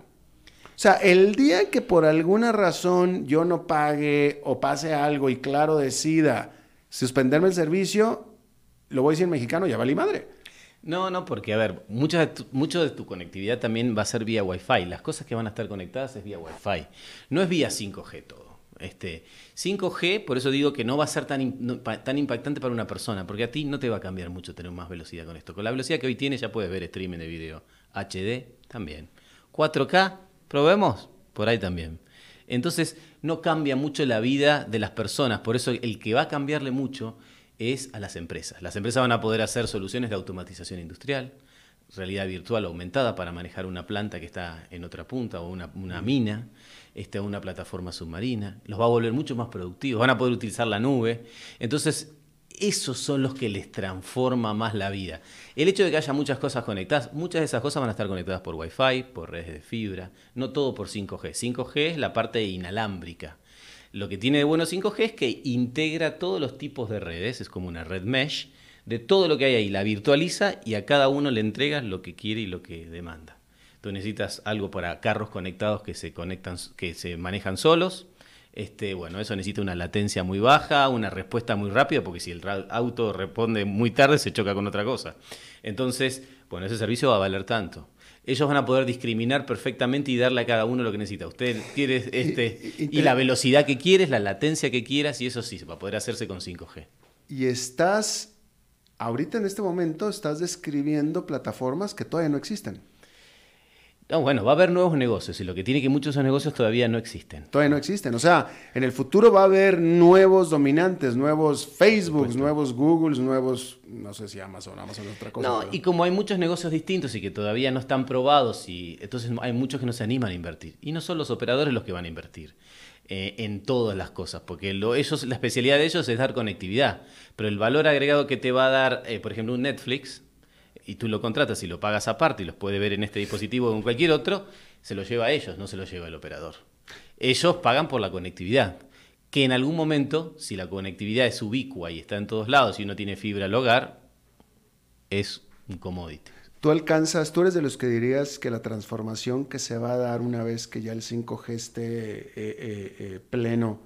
O sea, el día que por alguna razón yo no pague o pase algo y Claro decida suspenderme el servicio, lo voy a decir en mexicano, ya vale madre. No, no, porque a ver, mucho de, tu, mucho de tu conectividad también va a ser vía Wi-Fi. Las cosas que van a estar conectadas es vía Wi-Fi. No es vía 5G todo. Este, 5G, por eso digo que no va a ser tan, tan impactante para una persona, porque a ti no te va a cambiar mucho tener más velocidad con esto. Con la velocidad que hoy tienes ya puedes ver streaming de video. HD también. 4K, probemos, por ahí también. Entonces, no cambia mucho la vida de las personas, por eso el que va a cambiarle mucho es a las empresas. Las empresas van a poder hacer soluciones de automatización industrial, realidad virtual aumentada para manejar una planta que está en otra punta o una, mina, este, una plataforma submarina. Los va a volver mucho más productivos, van a poder utilizar la nube. Entonces, esos son los que les transforma más la vida. El hecho de que haya muchas cosas conectadas, muchas de esas cosas van a estar conectadas por Wi-Fi, por redes de fibra, no todo por 5G. 5G es la parte inalámbrica. Lo que tiene de bueno 5G es que integra todos los tipos de redes, es como una red mesh, de todo lo que hay ahí, la virtualiza y a cada uno le entregas lo que quiere y lo que demanda. Tú necesitas algo para carros conectados que se conectan, que se manejan solos. Este, bueno, eso necesita una latencia muy baja, una respuesta muy rápida, porque si el auto responde muy tarde se choca con otra cosa. Entonces, bueno, ese servicio va a valer tanto ellos van a poder discriminar perfectamente y darle a cada uno lo que necesita. Usted quiere este y, la velocidad que quieres, la latencia que quieras y eso sí, va a poder hacerse con 5G. Y estás, ahorita en este momento, estás describiendo plataformas que todavía no existen. No, bueno, va a haber nuevos negocios y lo que tiene que muchos de esos negocios todavía no existen. Todavía no existen. O sea, en el futuro va a haber nuevos dominantes, nuevos Facebook, nuevos Googles, nuevos, no sé si Amazon, Amazon es otra cosa. No, y como hay muchos negocios distintos y que todavía no están probados, y entonces hay muchos que no se animan a invertir. Y no son los operadores los que van a invertir. Eh, en todas las cosas, porque lo, ellos, la especialidad de ellos es dar conectividad, pero el valor agregado que te va a dar, eh, por ejemplo, un Netflix, y tú lo contratas y lo pagas aparte y los puede ver en este dispositivo o en cualquier otro, se lo lleva a ellos, no se lo lleva el operador. Ellos pagan por la conectividad, que en algún momento, si la conectividad es ubicua y está en todos lados y uno tiene fibra al hogar, es un commodity. Tú alcanzas, tú eres de los que dirías que la transformación que se va a dar una vez que ya el 5G esté eh, eh, eh, pleno,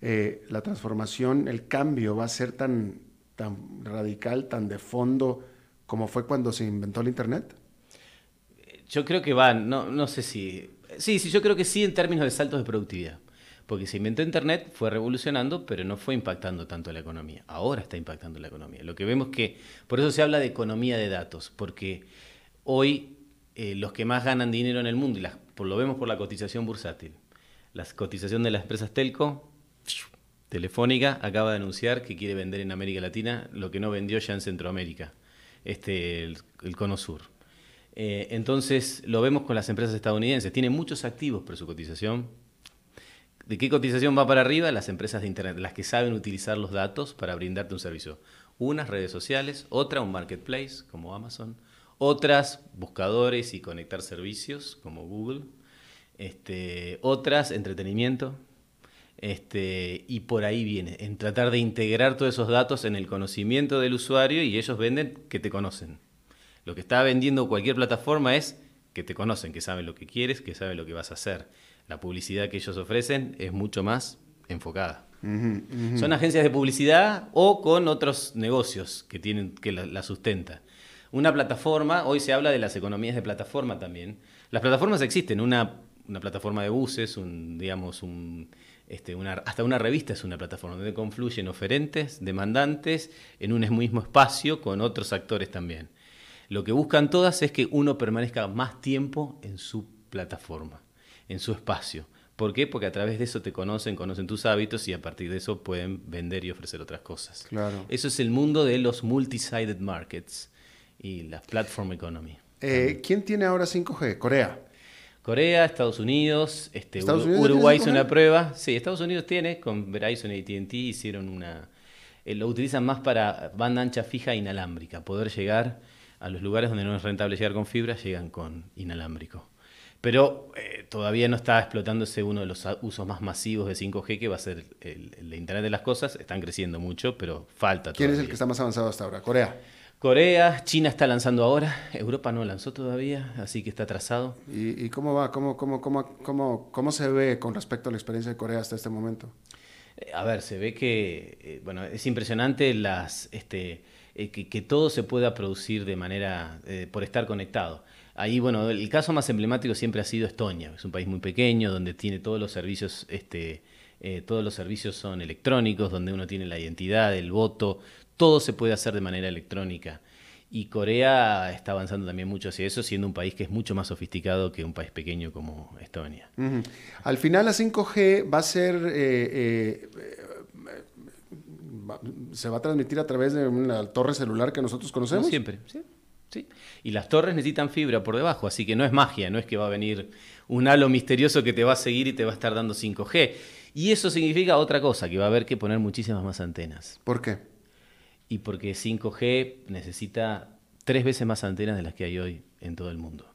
la transformación, el cambio va a ser tan, tan radical, tan de fondo, como fue cuando se inventó el Internet? Yo creo que va, no, no sé si... Sí, sí, yo creo que sí en términos de saltos de productividad. Porque se inventó Internet, fue revolucionando, pero no fue impactando tanto la economía. Ahora está impactando la economía. Lo que vemos que, por eso se habla de economía de datos, porque hoy eh, los que más ganan dinero en el mundo, y las, lo vemos por la cotización bursátil, la cotización de las empresas telco, Telefónica acaba de anunciar que quiere vender en América Latina lo que no vendió ya en Centroamérica este, el, cono sur. Eh, entonces lo vemos con las empresas estadounidenses. Tienen muchos activos, pero su cotización... ¿De qué cotización va para arriba? Las empresas de Internet, las que saben utilizar los datos para brindarte un servicio. Unas redes sociales, otra un marketplace como Amazon, otras buscadores y conectar servicios como Google, este, otras entretenimiento, este, y por ahí viene, en tratar de integrar todos esos datos en el conocimiento del usuario y ellos venden que te conocen. Lo que está vendiendo cualquier plataforma es que te conocen, que saben lo que quieres, que saben lo que vas a hacer. La publicidad que ellos ofrecen es mucho más enfocada. Son agencias de publicidad o con otros negocios que, tienen, que la, la sustenta. Una plataforma, hoy se habla de las economías de plataforma también. Las plataformas existen, una, una plataforma de buses, un, digamos, un, este, hasta una revista es una plataforma donde confluyen oferentes, demandantes, en un mismo espacio con otros actores también. Lo que buscan todas es que uno permanezca más tiempo en su plataforma, en su espacio. ¿Por qué? Porque a través de eso te conocen, conocen tus hábitos y a partir de eso pueden vender y ofrecer otras cosas. Claro. Eso es el mundo de los multi-sided markets y la platform economy. Eh, ¿Quién tiene ahora 5G? Corea. Corea, Estados Unidos, este, Uruguay hizo una prueba. Sí, Estados Unidos tiene, con Verizon y ATT hicieron una... Eh, lo utilizan más para banda ancha fija inalámbrica, poder llegar a los lugares donde no es rentable llegar con fibra, llegan con inalámbrico. Pero eh, todavía no está explotándose uno de los usos más masivos de 5G, que va a ser el, el, Internet de las Cosas. Están creciendo mucho, pero falta ¿Quién es el que está más avanzado hasta ahora? ¿Corea? Corea, China está lanzando ahora, Europa no lanzó todavía, así que está atrasado. ¿Y, cómo va? ¿Cómo, cómo, cómo, cómo, cómo se ve con respecto a la experiencia de Corea hasta este momento? Eh, a ver, se ve que, eh, bueno, es impresionante las, este, eh, que, todo se pueda producir de manera, por estar conectado. Ahí, bueno, el caso más emblemático siempre ha sido Estonia, es un país muy pequeño donde tiene todos los servicios, este, todos los servicios son electrónicos, donde uno tiene la identidad, el voto, todo se puede hacer de manera electrónica. Y Corea está avanzando también mucho hacia eso, siendo un país que es mucho más sofisticado que un país pequeño como Estonia. Al final la 5G va a ser... Eh, eh, se va a transmitir a través de una torre celular que nosotros conocemos. siempre, sí, sí. Y las torres necesitan fibra por debajo, así que no es magia, no es que va a venir un halo misterioso que te va a seguir y te va a estar dando 5G. Y eso significa otra cosa, que va a haber que poner muchísimas más antenas. ¿Por qué? Y porque 5G necesita tres veces más antenas de las que hay hoy en todo el mundo.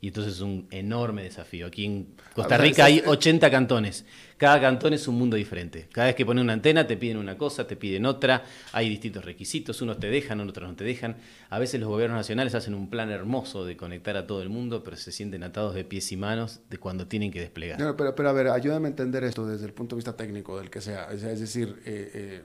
Y entonces es un enorme desafío. Aquí en Costa Rica hay 80 cantones. Cada cantón es un mundo diferente. Cada vez que pones una antena te piden una cosa, te piden otra. Hay distintos requisitos. Unos te dejan, otros no te dejan. A veces los gobiernos nacionales hacen un plan hermoso de conectar a todo el mundo, pero se sienten atados de pies y manos de cuando tienen que desplegar. pero, pero a ver, ayúdame a entender esto desde el punto de vista técnico, del que sea. Es, decir, eh, eh,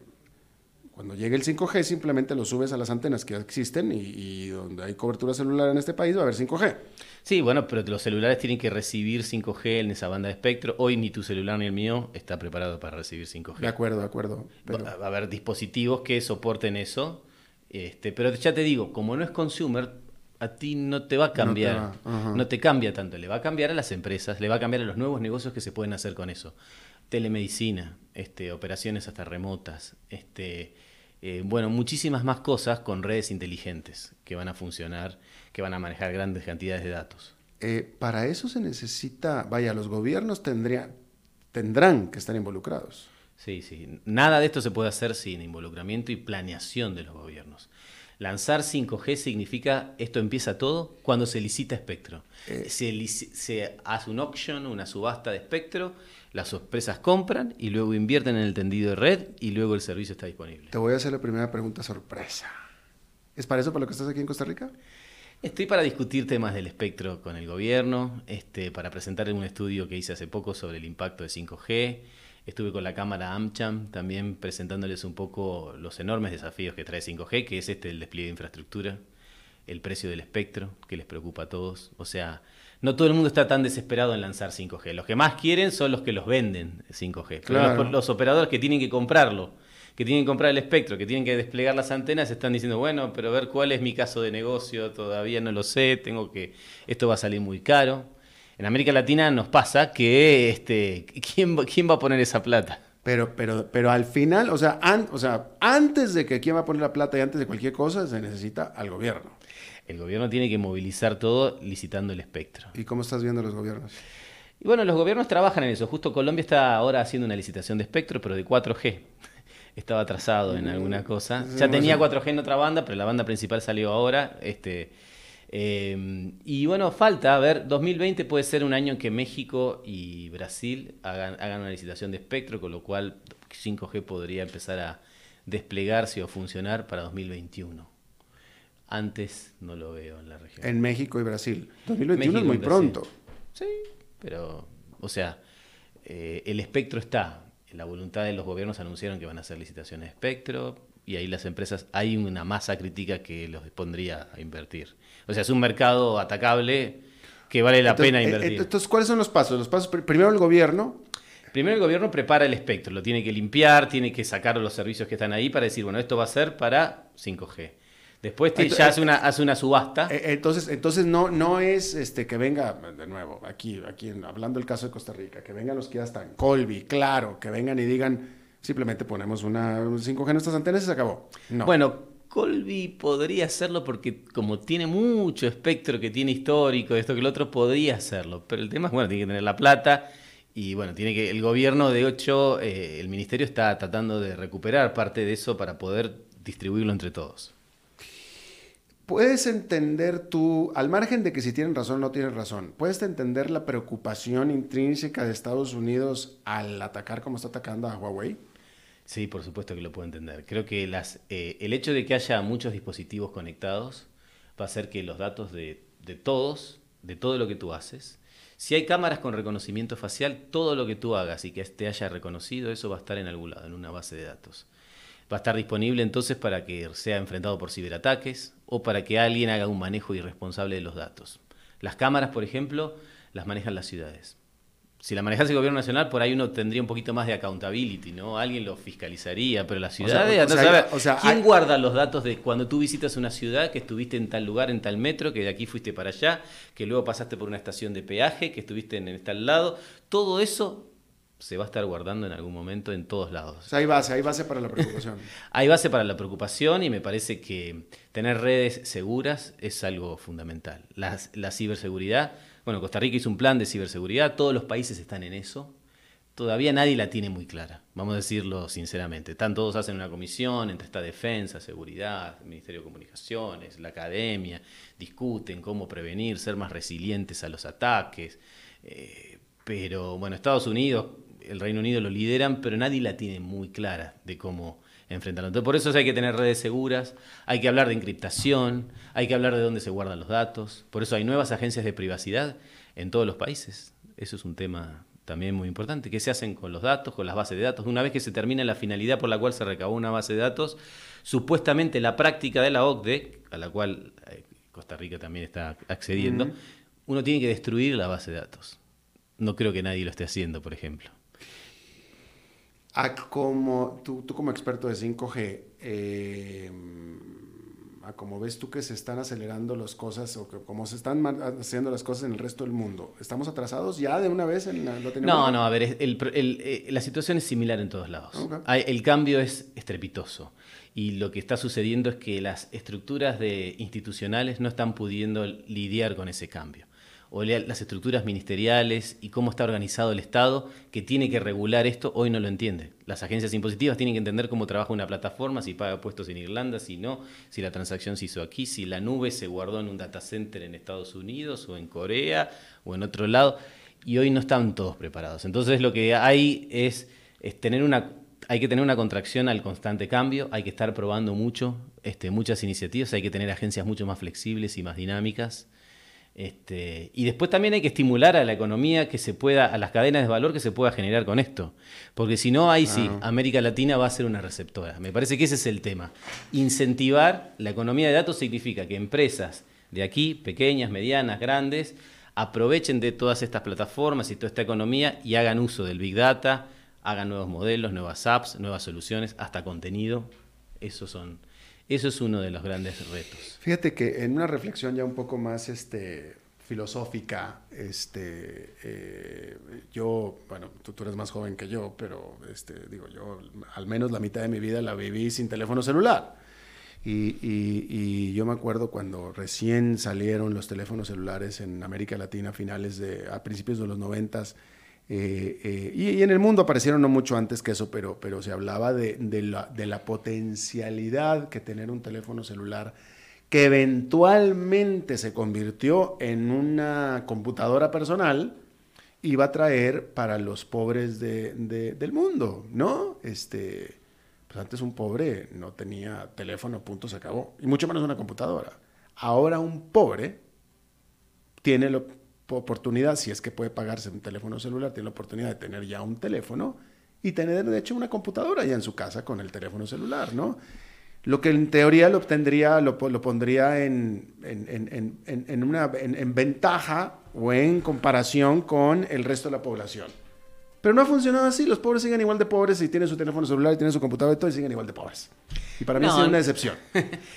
cuando llegue el 5G simplemente lo subes a las antenas que existen y, donde hay cobertura celular en este país va a haber 5G. Sí, bueno, pero los celulares tienen que recibir 5G en esa banda de espectro. Hoy ni tu celular ni el mío está preparado para recibir 5G. De acuerdo, de acuerdo. Va, a haber dispositivos que soporten eso. Este, pero ya te digo, como no es consumer, a ti no te va a cambiar. no te cambia tanto. Le va a cambiar a las empresas, le va a cambiar a los nuevos negocios que se pueden hacer con eso telemedicina, este, operaciones hasta remotas, este, eh, bueno, muchísimas más cosas con redes inteligentes que van a funcionar, que van a manejar grandes cantidades de datos. Eh, para eso se necesita, vaya, los gobiernos tendrán que estar involucrados. Sí, sí. Nada de esto se puede hacer sin involucramiento y planeación de los gobiernos. Lanzar 5G significa, esto empieza todo cuando se licita espectro. Eh. se, se, hace un auction, una subasta de espectro, las empresas compran y luego invierten en el tendido de red y luego el servicio está disponible. Te voy a hacer la primera pregunta sorpresa. ¿Es para eso para lo que estás aquí en Costa Rica? Estoy para discutir temas del espectro con el gobierno, este, para presentar un estudio que hice hace poco sobre el impacto de 5G. Estuve con la cámara AmCham también presentándoles un poco los enormes desafíos que trae 5G, que es este el despliegue de infraestructura, el precio del espectro, que les preocupa a todos. O sea, no todo el mundo está tan desesperado en lanzar 5G. Los que más quieren son los que los venden 5G. Pero los, operadores que tienen que comprarlo, que tienen que comprar el espectro, que tienen que desplegar las antenas, están diciendo, bueno, pero a ver cuál es mi caso de negocio, todavía no lo sé, tengo que, esto va a salir muy caro. En América Latina nos pasa que, este, ¿quién, quién va a poner esa plata? Pero, pero, pero al final, o sea, o sea, antes de que quién va a poner la plata y antes de cualquier cosa, se necesita al gobierno. El gobierno tiene que movilizar todo licitando el espectro. ¿Y cómo estás viendo los gobiernos? Y bueno, los gobiernos trabajan en eso. Justo Colombia está ahora haciendo una licitación de espectro, pero de 4G. Estaba atrasado en alguna mm, cosa. Ya tenía 4G en otra banda, pero la banda principal salió ahora. Este, eh, y bueno, falta, a ver, 2020 puede ser un año en que México y Brasil hagan, hagan una licitación de espectro, con lo cual 5G podría empezar a desplegarse o funcionar para 2021. Antes no lo veo en la región. En México y Brasil. 2021 es muy pronto. Sí, pero, o sea, eh, el espectro está. La voluntad de los gobiernos anunciaron que van a hacer licitaciones de espectro y ahí las empresas, hay una masa crítica que los pondría a invertir. O sea, es un mercado atacable que vale la pena eh, invertir. Entonces, ¿cuáles son los pasos? Los pasos, primero el gobierno. Primero el gobierno prepara el espectro, lo tiene que limpiar, tiene que sacar los servicios que están ahí para decir, bueno, esto va a ser para 5G. Después ya hace una, hace una subasta. Eh, entonces, entonces no, no es este que venga, de nuevo, aquí, aquí hablando del caso de Costa Rica, que vengan los que ya están, Colby, claro, que vengan y digan, simplemente ponemos una 5G en nuestras antenas y se acabó. No. Bueno, Colby podría hacerlo porque como tiene mucho espectro que tiene histórico, esto que el otro, podría hacerlo. Pero el tema es, bueno, tiene que tener la plata y bueno, tiene que el gobierno, de hecho, eh, el ministerio está tratando de recuperar parte de eso para poder distribuirlo entre todos. ¿Puedes entender tú, al margen de que si tienen razón o no tienen razón, puedes entender la preocupación intrínseca de Estados Unidos al atacar como está atacando a Huawei? Sí, por supuesto que lo puedo entender. Creo que las, eh, el hecho de que haya muchos dispositivos conectados va a hacer que los datos de, de todos, de todo lo que tú haces, si hay cámaras con reconocimiento facial, todo lo que tú hagas y que te haya reconocido, eso va a estar en algún lado, en una base de datos. Va a estar disponible entonces para que sea enfrentado por ciberataques o para que alguien haga un manejo irresponsable de los datos. Las cámaras, por ejemplo, las manejan las ciudades si la manejase el gobierno nacional, por ahí uno tendría un poquito más de accountability, ¿no? Alguien lo fiscalizaría, pero la ciudad... O sea, ¿Quién guarda los datos de cuando tú visitas una ciudad, que estuviste en tal lugar, en tal metro, que de aquí fuiste para allá, que luego pasaste por una estación de peaje, que estuviste en, tal lado? Todo eso se va a estar guardando en algún momento en todos lados. O sea, hay base, hay base para la preocupación. hay base para la preocupación y me parece que tener redes seguras es algo fundamental. la ciberseguridad bueno, Costa Rica hizo un plan de ciberseguridad, todos los países están en eso. Todavía nadie la tiene muy clara, vamos a decirlo sinceramente. Están todos hacen una comisión entre esta defensa, seguridad, Ministerio de Comunicaciones, la academia, discuten cómo prevenir, ser más resilientes a los ataques. Eh, pero bueno, Estados Unidos, el Reino Unido lo lideran, pero nadie la tiene muy clara de cómo enfrentarlo. Entonces, por eso hay que tener redes seguras, hay que hablar de encriptación, hay que hablar de dónde se guardan los datos. Por eso hay nuevas agencias de privacidad en todos los países. Eso es un tema también muy importante. ¿Qué se hacen con los datos, con las bases de datos? Una vez que se termina la finalidad por la cual se recabó una base de datos, supuestamente la práctica de la OCDE, a la cual eh, Costa Rica también está accediendo, uno tiene que destruir la base de datos. No creo que nadie lo esté haciendo, por ejemplo a como tú, como experto de 5G, eh, a como ves tú que se están acelerando las cosas o que como se están haciendo las cosas en el resto del mundo, ¿estamos atrasados ya de una vez en la No, no, a ver, eh, la situación es similar en todos lados. El cambio es estrepitoso y lo que está sucediendo es que las estructuras de institucionales no están pudiendo lidiar con ese cambio o las estructuras ministeriales y cómo está organizado el Estado que tiene que regular esto, hoy no lo entiende. Las agencias impositivas tienen que entender cómo trabaja una plataforma, si paga puestos en Irlanda, si no, si la transacción se hizo aquí, si la nube se guardó en un data center en Estados Unidos o en Corea o en otro lado, y hoy no están todos preparados. Entonces lo que hay es, tener una hay que tener una contracción al constante cambio, hay que estar probando mucho, este, muchas iniciativas, hay que tener agencias mucho más flexibles y más dinámicas. Este, y después también hay que estimular a la economía que se pueda, a las cadenas de valor que se pueda generar con esto. Porque si no, ahí sí, América Latina va a ser una receptora. Me parece que ese es el tema. Incentivar la economía de datos significa que empresas de aquí, pequeñas, medianas, grandes, aprovechen de todas estas plataformas y toda esta economía y hagan uso del Big Data, hagan nuevos modelos, nuevas apps, nuevas soluciones, hasta contenido. Esos son eso es uno de los grandes retos. Fíjate que en una reflexión ya un poco más este, filosófica, este, eh, yo, bueno, tú, eres más joven que yo, pero este, digo, yo al menos la mitad de mi vida la viví sin teléfono celular. Y, yo me acuerdo cuando recién salieron los teléfonos celulares en América Latina a finales de, a principios de los noventas, eh, eh, y, en el mundo aparecieron no mucho antes que eso, pero, pero se hablaba de, la, de, la, potencialidad que tener un teléfono celular que eventualmente se convirtió en una computadora personal iba a traer para los pobres de, del mundo, ¿no? Este, pues antes un pobre no tenía teléfono, punto, se acabó. Y mucho menos una computadora. Ahora un pobre tiene lo, oportunidad, si es que puede pagarse un teléfono celular, tiene la oportunidad de tener ya un teléfono y tener de hecho una computadora ya en su casa con el teléfono celular, ¿no? Lo que en teoría lo obtendría, lo, lo pondría en, en, en, en una, en ventaja o en comparación con el resto de la población. Pero no ha funcionado así. Los pobres siguen igual de pobres y tienen su teléfono celular y tienen su computadora y todo y siguen igual de pobres. Y para mí es una decepción.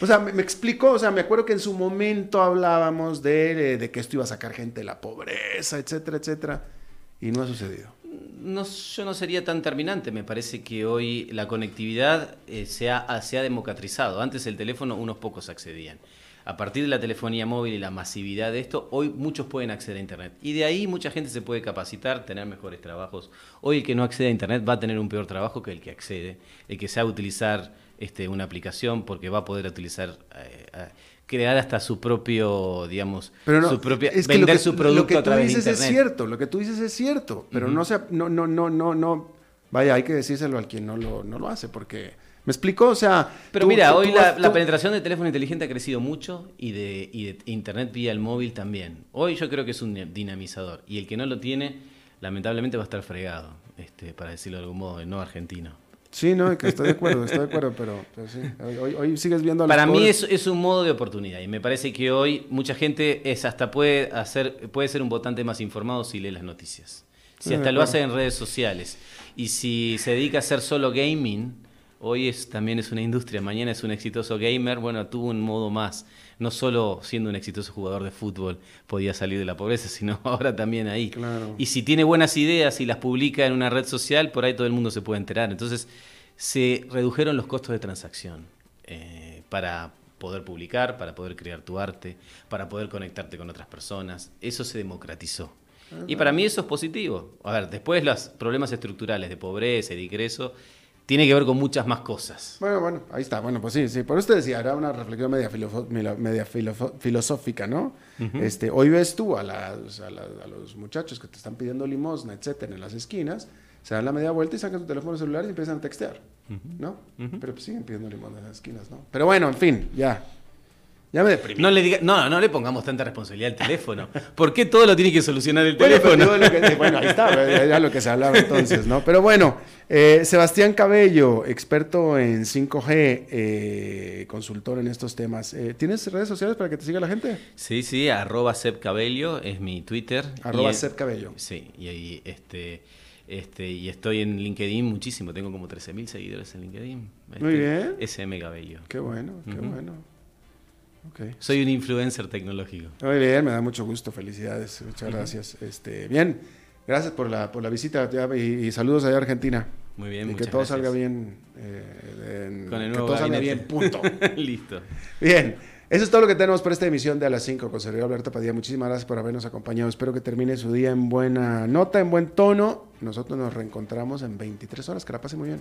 O sea, me, explico, o sea, me acuerdo que en su momento hablábamos de, de, que esto iba a sacar gente de la pobreza, etcétera, etcétera. Y no ha sucedido. No, yo no sería tan terminante. Me parece que hoy la conectividad eh, se, ha, se ha democratizado. Antes el teléfono unos pocos accedían a partir de la telefonía móvil y la masividad de esto, hoy muchos pueden acceder a Internet. Y de ahí mucha gente se puede capacitar, tener mejores trabajos. Hoy el que no accede a Internet va a tener un peor trabajo que el que accede. El que sabe utilizar este, una aplicación porque va a poder utilizar, eh, crear hasta su propio, digamos, su propia, es vender su producto lo que tú dices Es cierto, lo que tú dices es cierto, pero no, sea, no, no, no, no, no, vaya, hay que decírselo al quien no lo, no lo hace porque... ¿Me explico? O sea. Pero mira, hoy la, penetración de teléfono inteligente ha crecido mucho y de, y de, internet vía el móvil también. Hoy yo creo que es un dinamizador. Y el que no lo tiene, lamentablemente va a estar fregado, este, para decirlo de algún modo, no argentino. Sí, no, que estoy de acuerdo, estoy de acuerdo, pero, sí, hoy, sigues viendo a Para mí es, es, un modo de oportunidad y me parece que hoy mucha gente es hasta puede hacer puede ser un votante más informado si lee las noticias. Si hasta lo hace en redes sociales y si se dedica a hacer solo gaming, hoy es también es una industria, mañana es un exitoso gamer, bueno, tuvo un modo más no solo siendo un exitoso jugador de fútbol podía salir de la pobreza, sino ahora también ahí. Y si tiene buenas ideas y las publica en una red social, por ahí todo el mundo se puede enterar. Entonces se redujeron los costos de transacción eh, para poder publicar, para poder crear tu arte, para poder conectarte con otras personas. Eso se democratizó. Y para mí eso es positivo. A ver, después los problemas estructurales de pobreza y de ingreso tiene que ver con muchas más cosas. Bueno, bueno, ahí está. Bueno, pues sí, sí. Por eso te decía, era una reflexión media, media filosófica, ¿no? este, hoy ves tú a, los muchachos que te están pidiendo limosna, etcétera, en las esquinas, se dan la media vuelta y sacan su teléfono celular y empiezan a textear, ¿no? Pero pues siguen pidiendo limosna en las esquinas, ¿no? Pero bueno, en fin, ya. Ya me deprimí. No le, diga, no, no le pongamos tanta responsabilidad al teléfono. ¿Por qué todo lo tiene que solucionar el teléfono? Bueno, ahí está, ya lo que se hablaba entonces, ¿no? Pero bueno, eh, Sebastián Cabello, experto en 5G, eh, consultor en estos temas. Eh, ¿Tienes redes sociales para que te siga la gente? Sí, sí, arroba Cabello es mi Twitter. Arroba Cabello. Sí, y ahí este... Este, y estoy en LinkedIn muchísimo, tengo como 13.000 seguidores en LinkedIn. Muy bien. SM Cabello. Qué bueno, qué bueno. Soy un influencer tecnológico. Muy bien, me da mucho gusto, felicidades, muchas gracias. Este, bien, gracias por la, por la visita y, saludos allá a Argentina. Muy bien, y que todo salga bien. Eh, Con el nuevo que todo salga bien, punto. Listo. Bien, eso es todo lo que tenemos para esta emisión de A las 5 con Sergio Alberto Padilla. Muchísimas gracias por habernos acompañado. Espero que termine su día en buena nota, en buen tono. Nosotros nos reencontramos en 23 horas. Que la pase muy bien.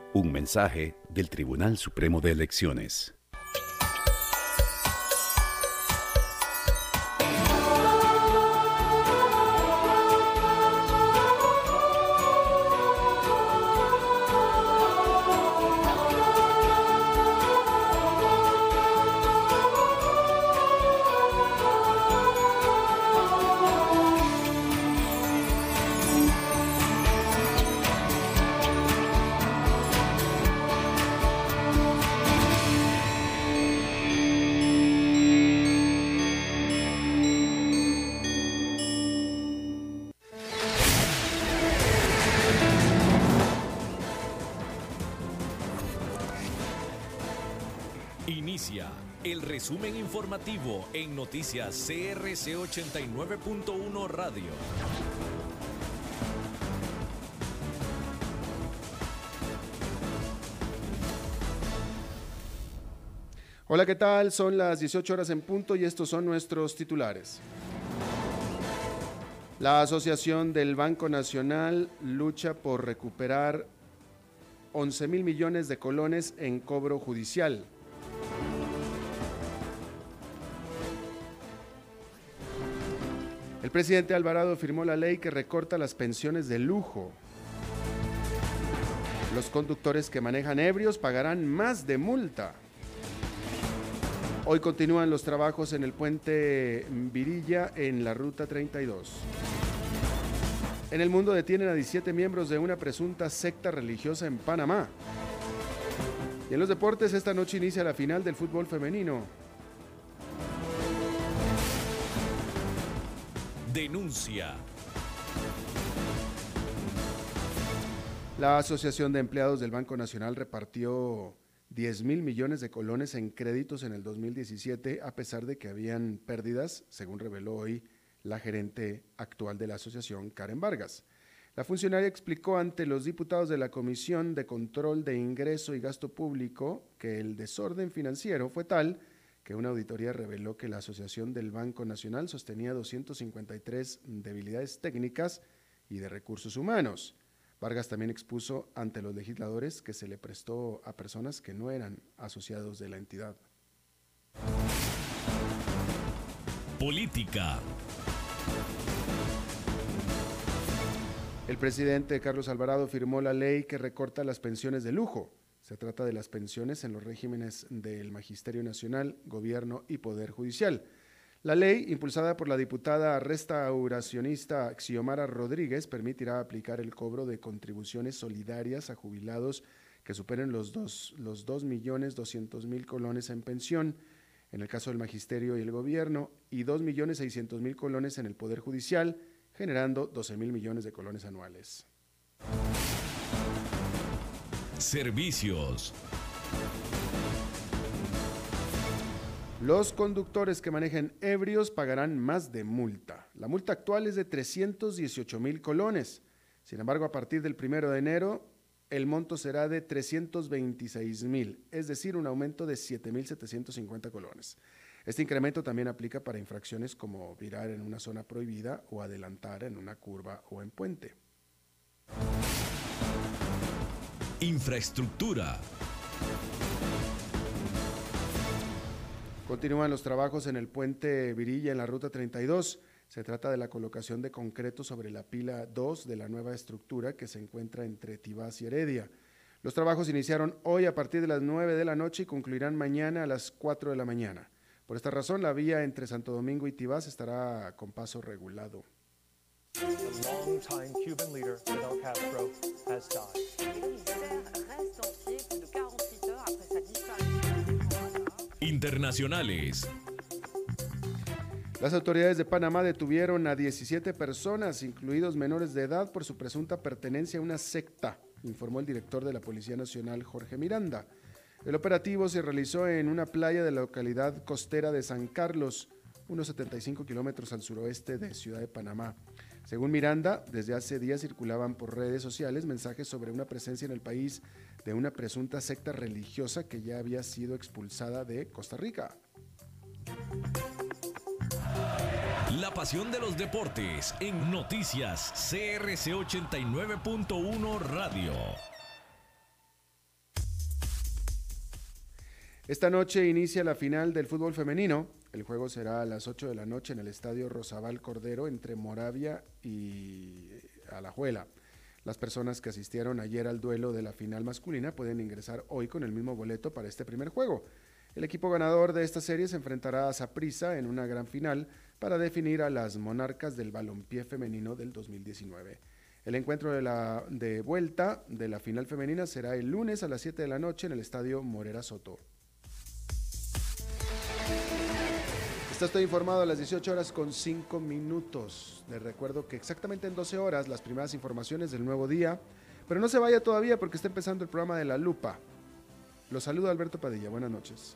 Un mensaje del Tribunal Supremo de Elecciones. Resumen informativo en noticias CRC 89.1 Radio. Hola, ¿qué tal? Son las 18 horas en punto y estos son nuestros titulares. La Asociación del Banco Nacional lucha por recuperar 11 mil millones de colones en cobro judicial. El presidente Alvarado firmó la ley que recorta las pensiones de lujo. Los conductores que manejan ebrios pagarán más de multa. Hoy continúan los trabajos en el puente Virilla en la ruta 32. En el mundo detienen a 17 miembros de una presunta secta religiosa en Panamá. Y en los deportes esta noche inicia la final del fútbol femenino. Denuncia. La Asociación de Empleados del Banco Nacional repartió 10 mil millones de colones en créditos en el 2017, a pesar de que habían pérdidas, según reveló hoy la gerente actual de la asociación, Karen Vargas. La funcionaria explicó ante los diputados de la Comisión de Control de Ingreso y Gasto Público que el desorden financiero fue tal que una auditoría reveló que la Asociación del Banco Nacional sostenía 253 debilidades técnicas y de recursos humanos. Vargas también expuso ante los legisladores que se le prestó a personas que no eran asociados de la entidad. Política. El presidente Carlos Alvarado firmó la ley que recorta las pensiones de lujo. Se trata de las pensiones en los regímenes del Magisterio Nacional, Gobierno y Poder Judicial. La ley, impulsada por la diputada restauracionista Xiomara Rodríguez, permitirá aplicar el cobro de contribuciones solidarias a jubilados que superen los 2 los dos millones doscientos mil colones en pensión, en el caso del Magisterio y el Gobierno, y 2 millones seiscientos mil colones en el Poder Judicial, generando 12 mil millones de colones anuales. Servicios. Los conductores que manejen ebrios pagarán más de multa. La multa actual es de 318 mil colones. Sin embargo, a partir del primero de enero, el monto será de 326 mil, es decir, un aumento de 7.750 colones. Este incremento también aplica para infracciones como virar en una zona prohibida o adelantar en una curva o en puente. Infraestructura. Continúan los trabajos en el puente Virilla en la ruta 32. Se trata de la colocación de concreto sobre la pila 2 de la nueva estructura que se encuentra entre Tibás y Heredia. Los trabajos iniciaron hoy a partir de las 9 de la noche y concluirán mañana a las 4 de la mañana. Por esta razón, la vía entre Santo Domingo y Tibás estará con paso regulado. Internacionales. Las autoridades de Panamá detuvieron a 17 personas, incluidos menores de edad, por su presunta pertenencia a una secta, informó el director de la Policía Nacional, Jorge Miranda. El operativo se realizó en una playa de la localidad costera de San Carlos, unos 75 kilómetros al suroeste de Ciudad de Panamá. Según Miranda, desde hace días circulaban por redes sociales mensajes sobre una presencia en el país de una presunta secta religiosa que ya había sido expulsada de Costa Rica. La pasión de los deportes en noticias CRC 89.1 Radio. Esta noche inicia la final del fútbol femenino. El juego será a las 8 de la noche en el estadio Rosabal Cordero entre Moravia y Alajuela. Las personas que asistieron ayer al duelo de la final masculina pueden ingresar hoy con el mismo boleto para este primer juego. El equipo ganador de esta serie se enfrentará a Saprissa en una gran final para definir a las monarcas del balompié femenino del 2019. El encuentro de, la, de vuelta de la final femenina será el lunes a las 7 de la noche en el estadio Morera Soto. Estoy informado a las 18 horas con 5 minutos. Les recuerdo que exactamente en 12 horas las primeras informaciones del nuevo día. Pero no se vaya todavía porque está empezando el programa de La Lupa. Los saludo Alberto Padilla. Buenas noches.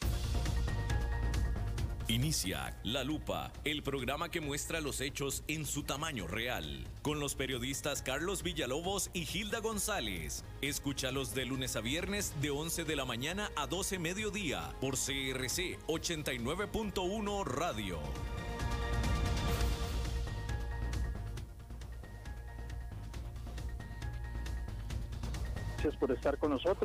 Inicia La Lupa, el programa que muestra los hechos en su tamaño real, con los periodistas Carlos Villalobos y Hilda González. Escúchalos de lunes a viernes de 11 de la mañana a 12 mediodía por CRC 89.1 Radio. Gracias por estar con nosotros.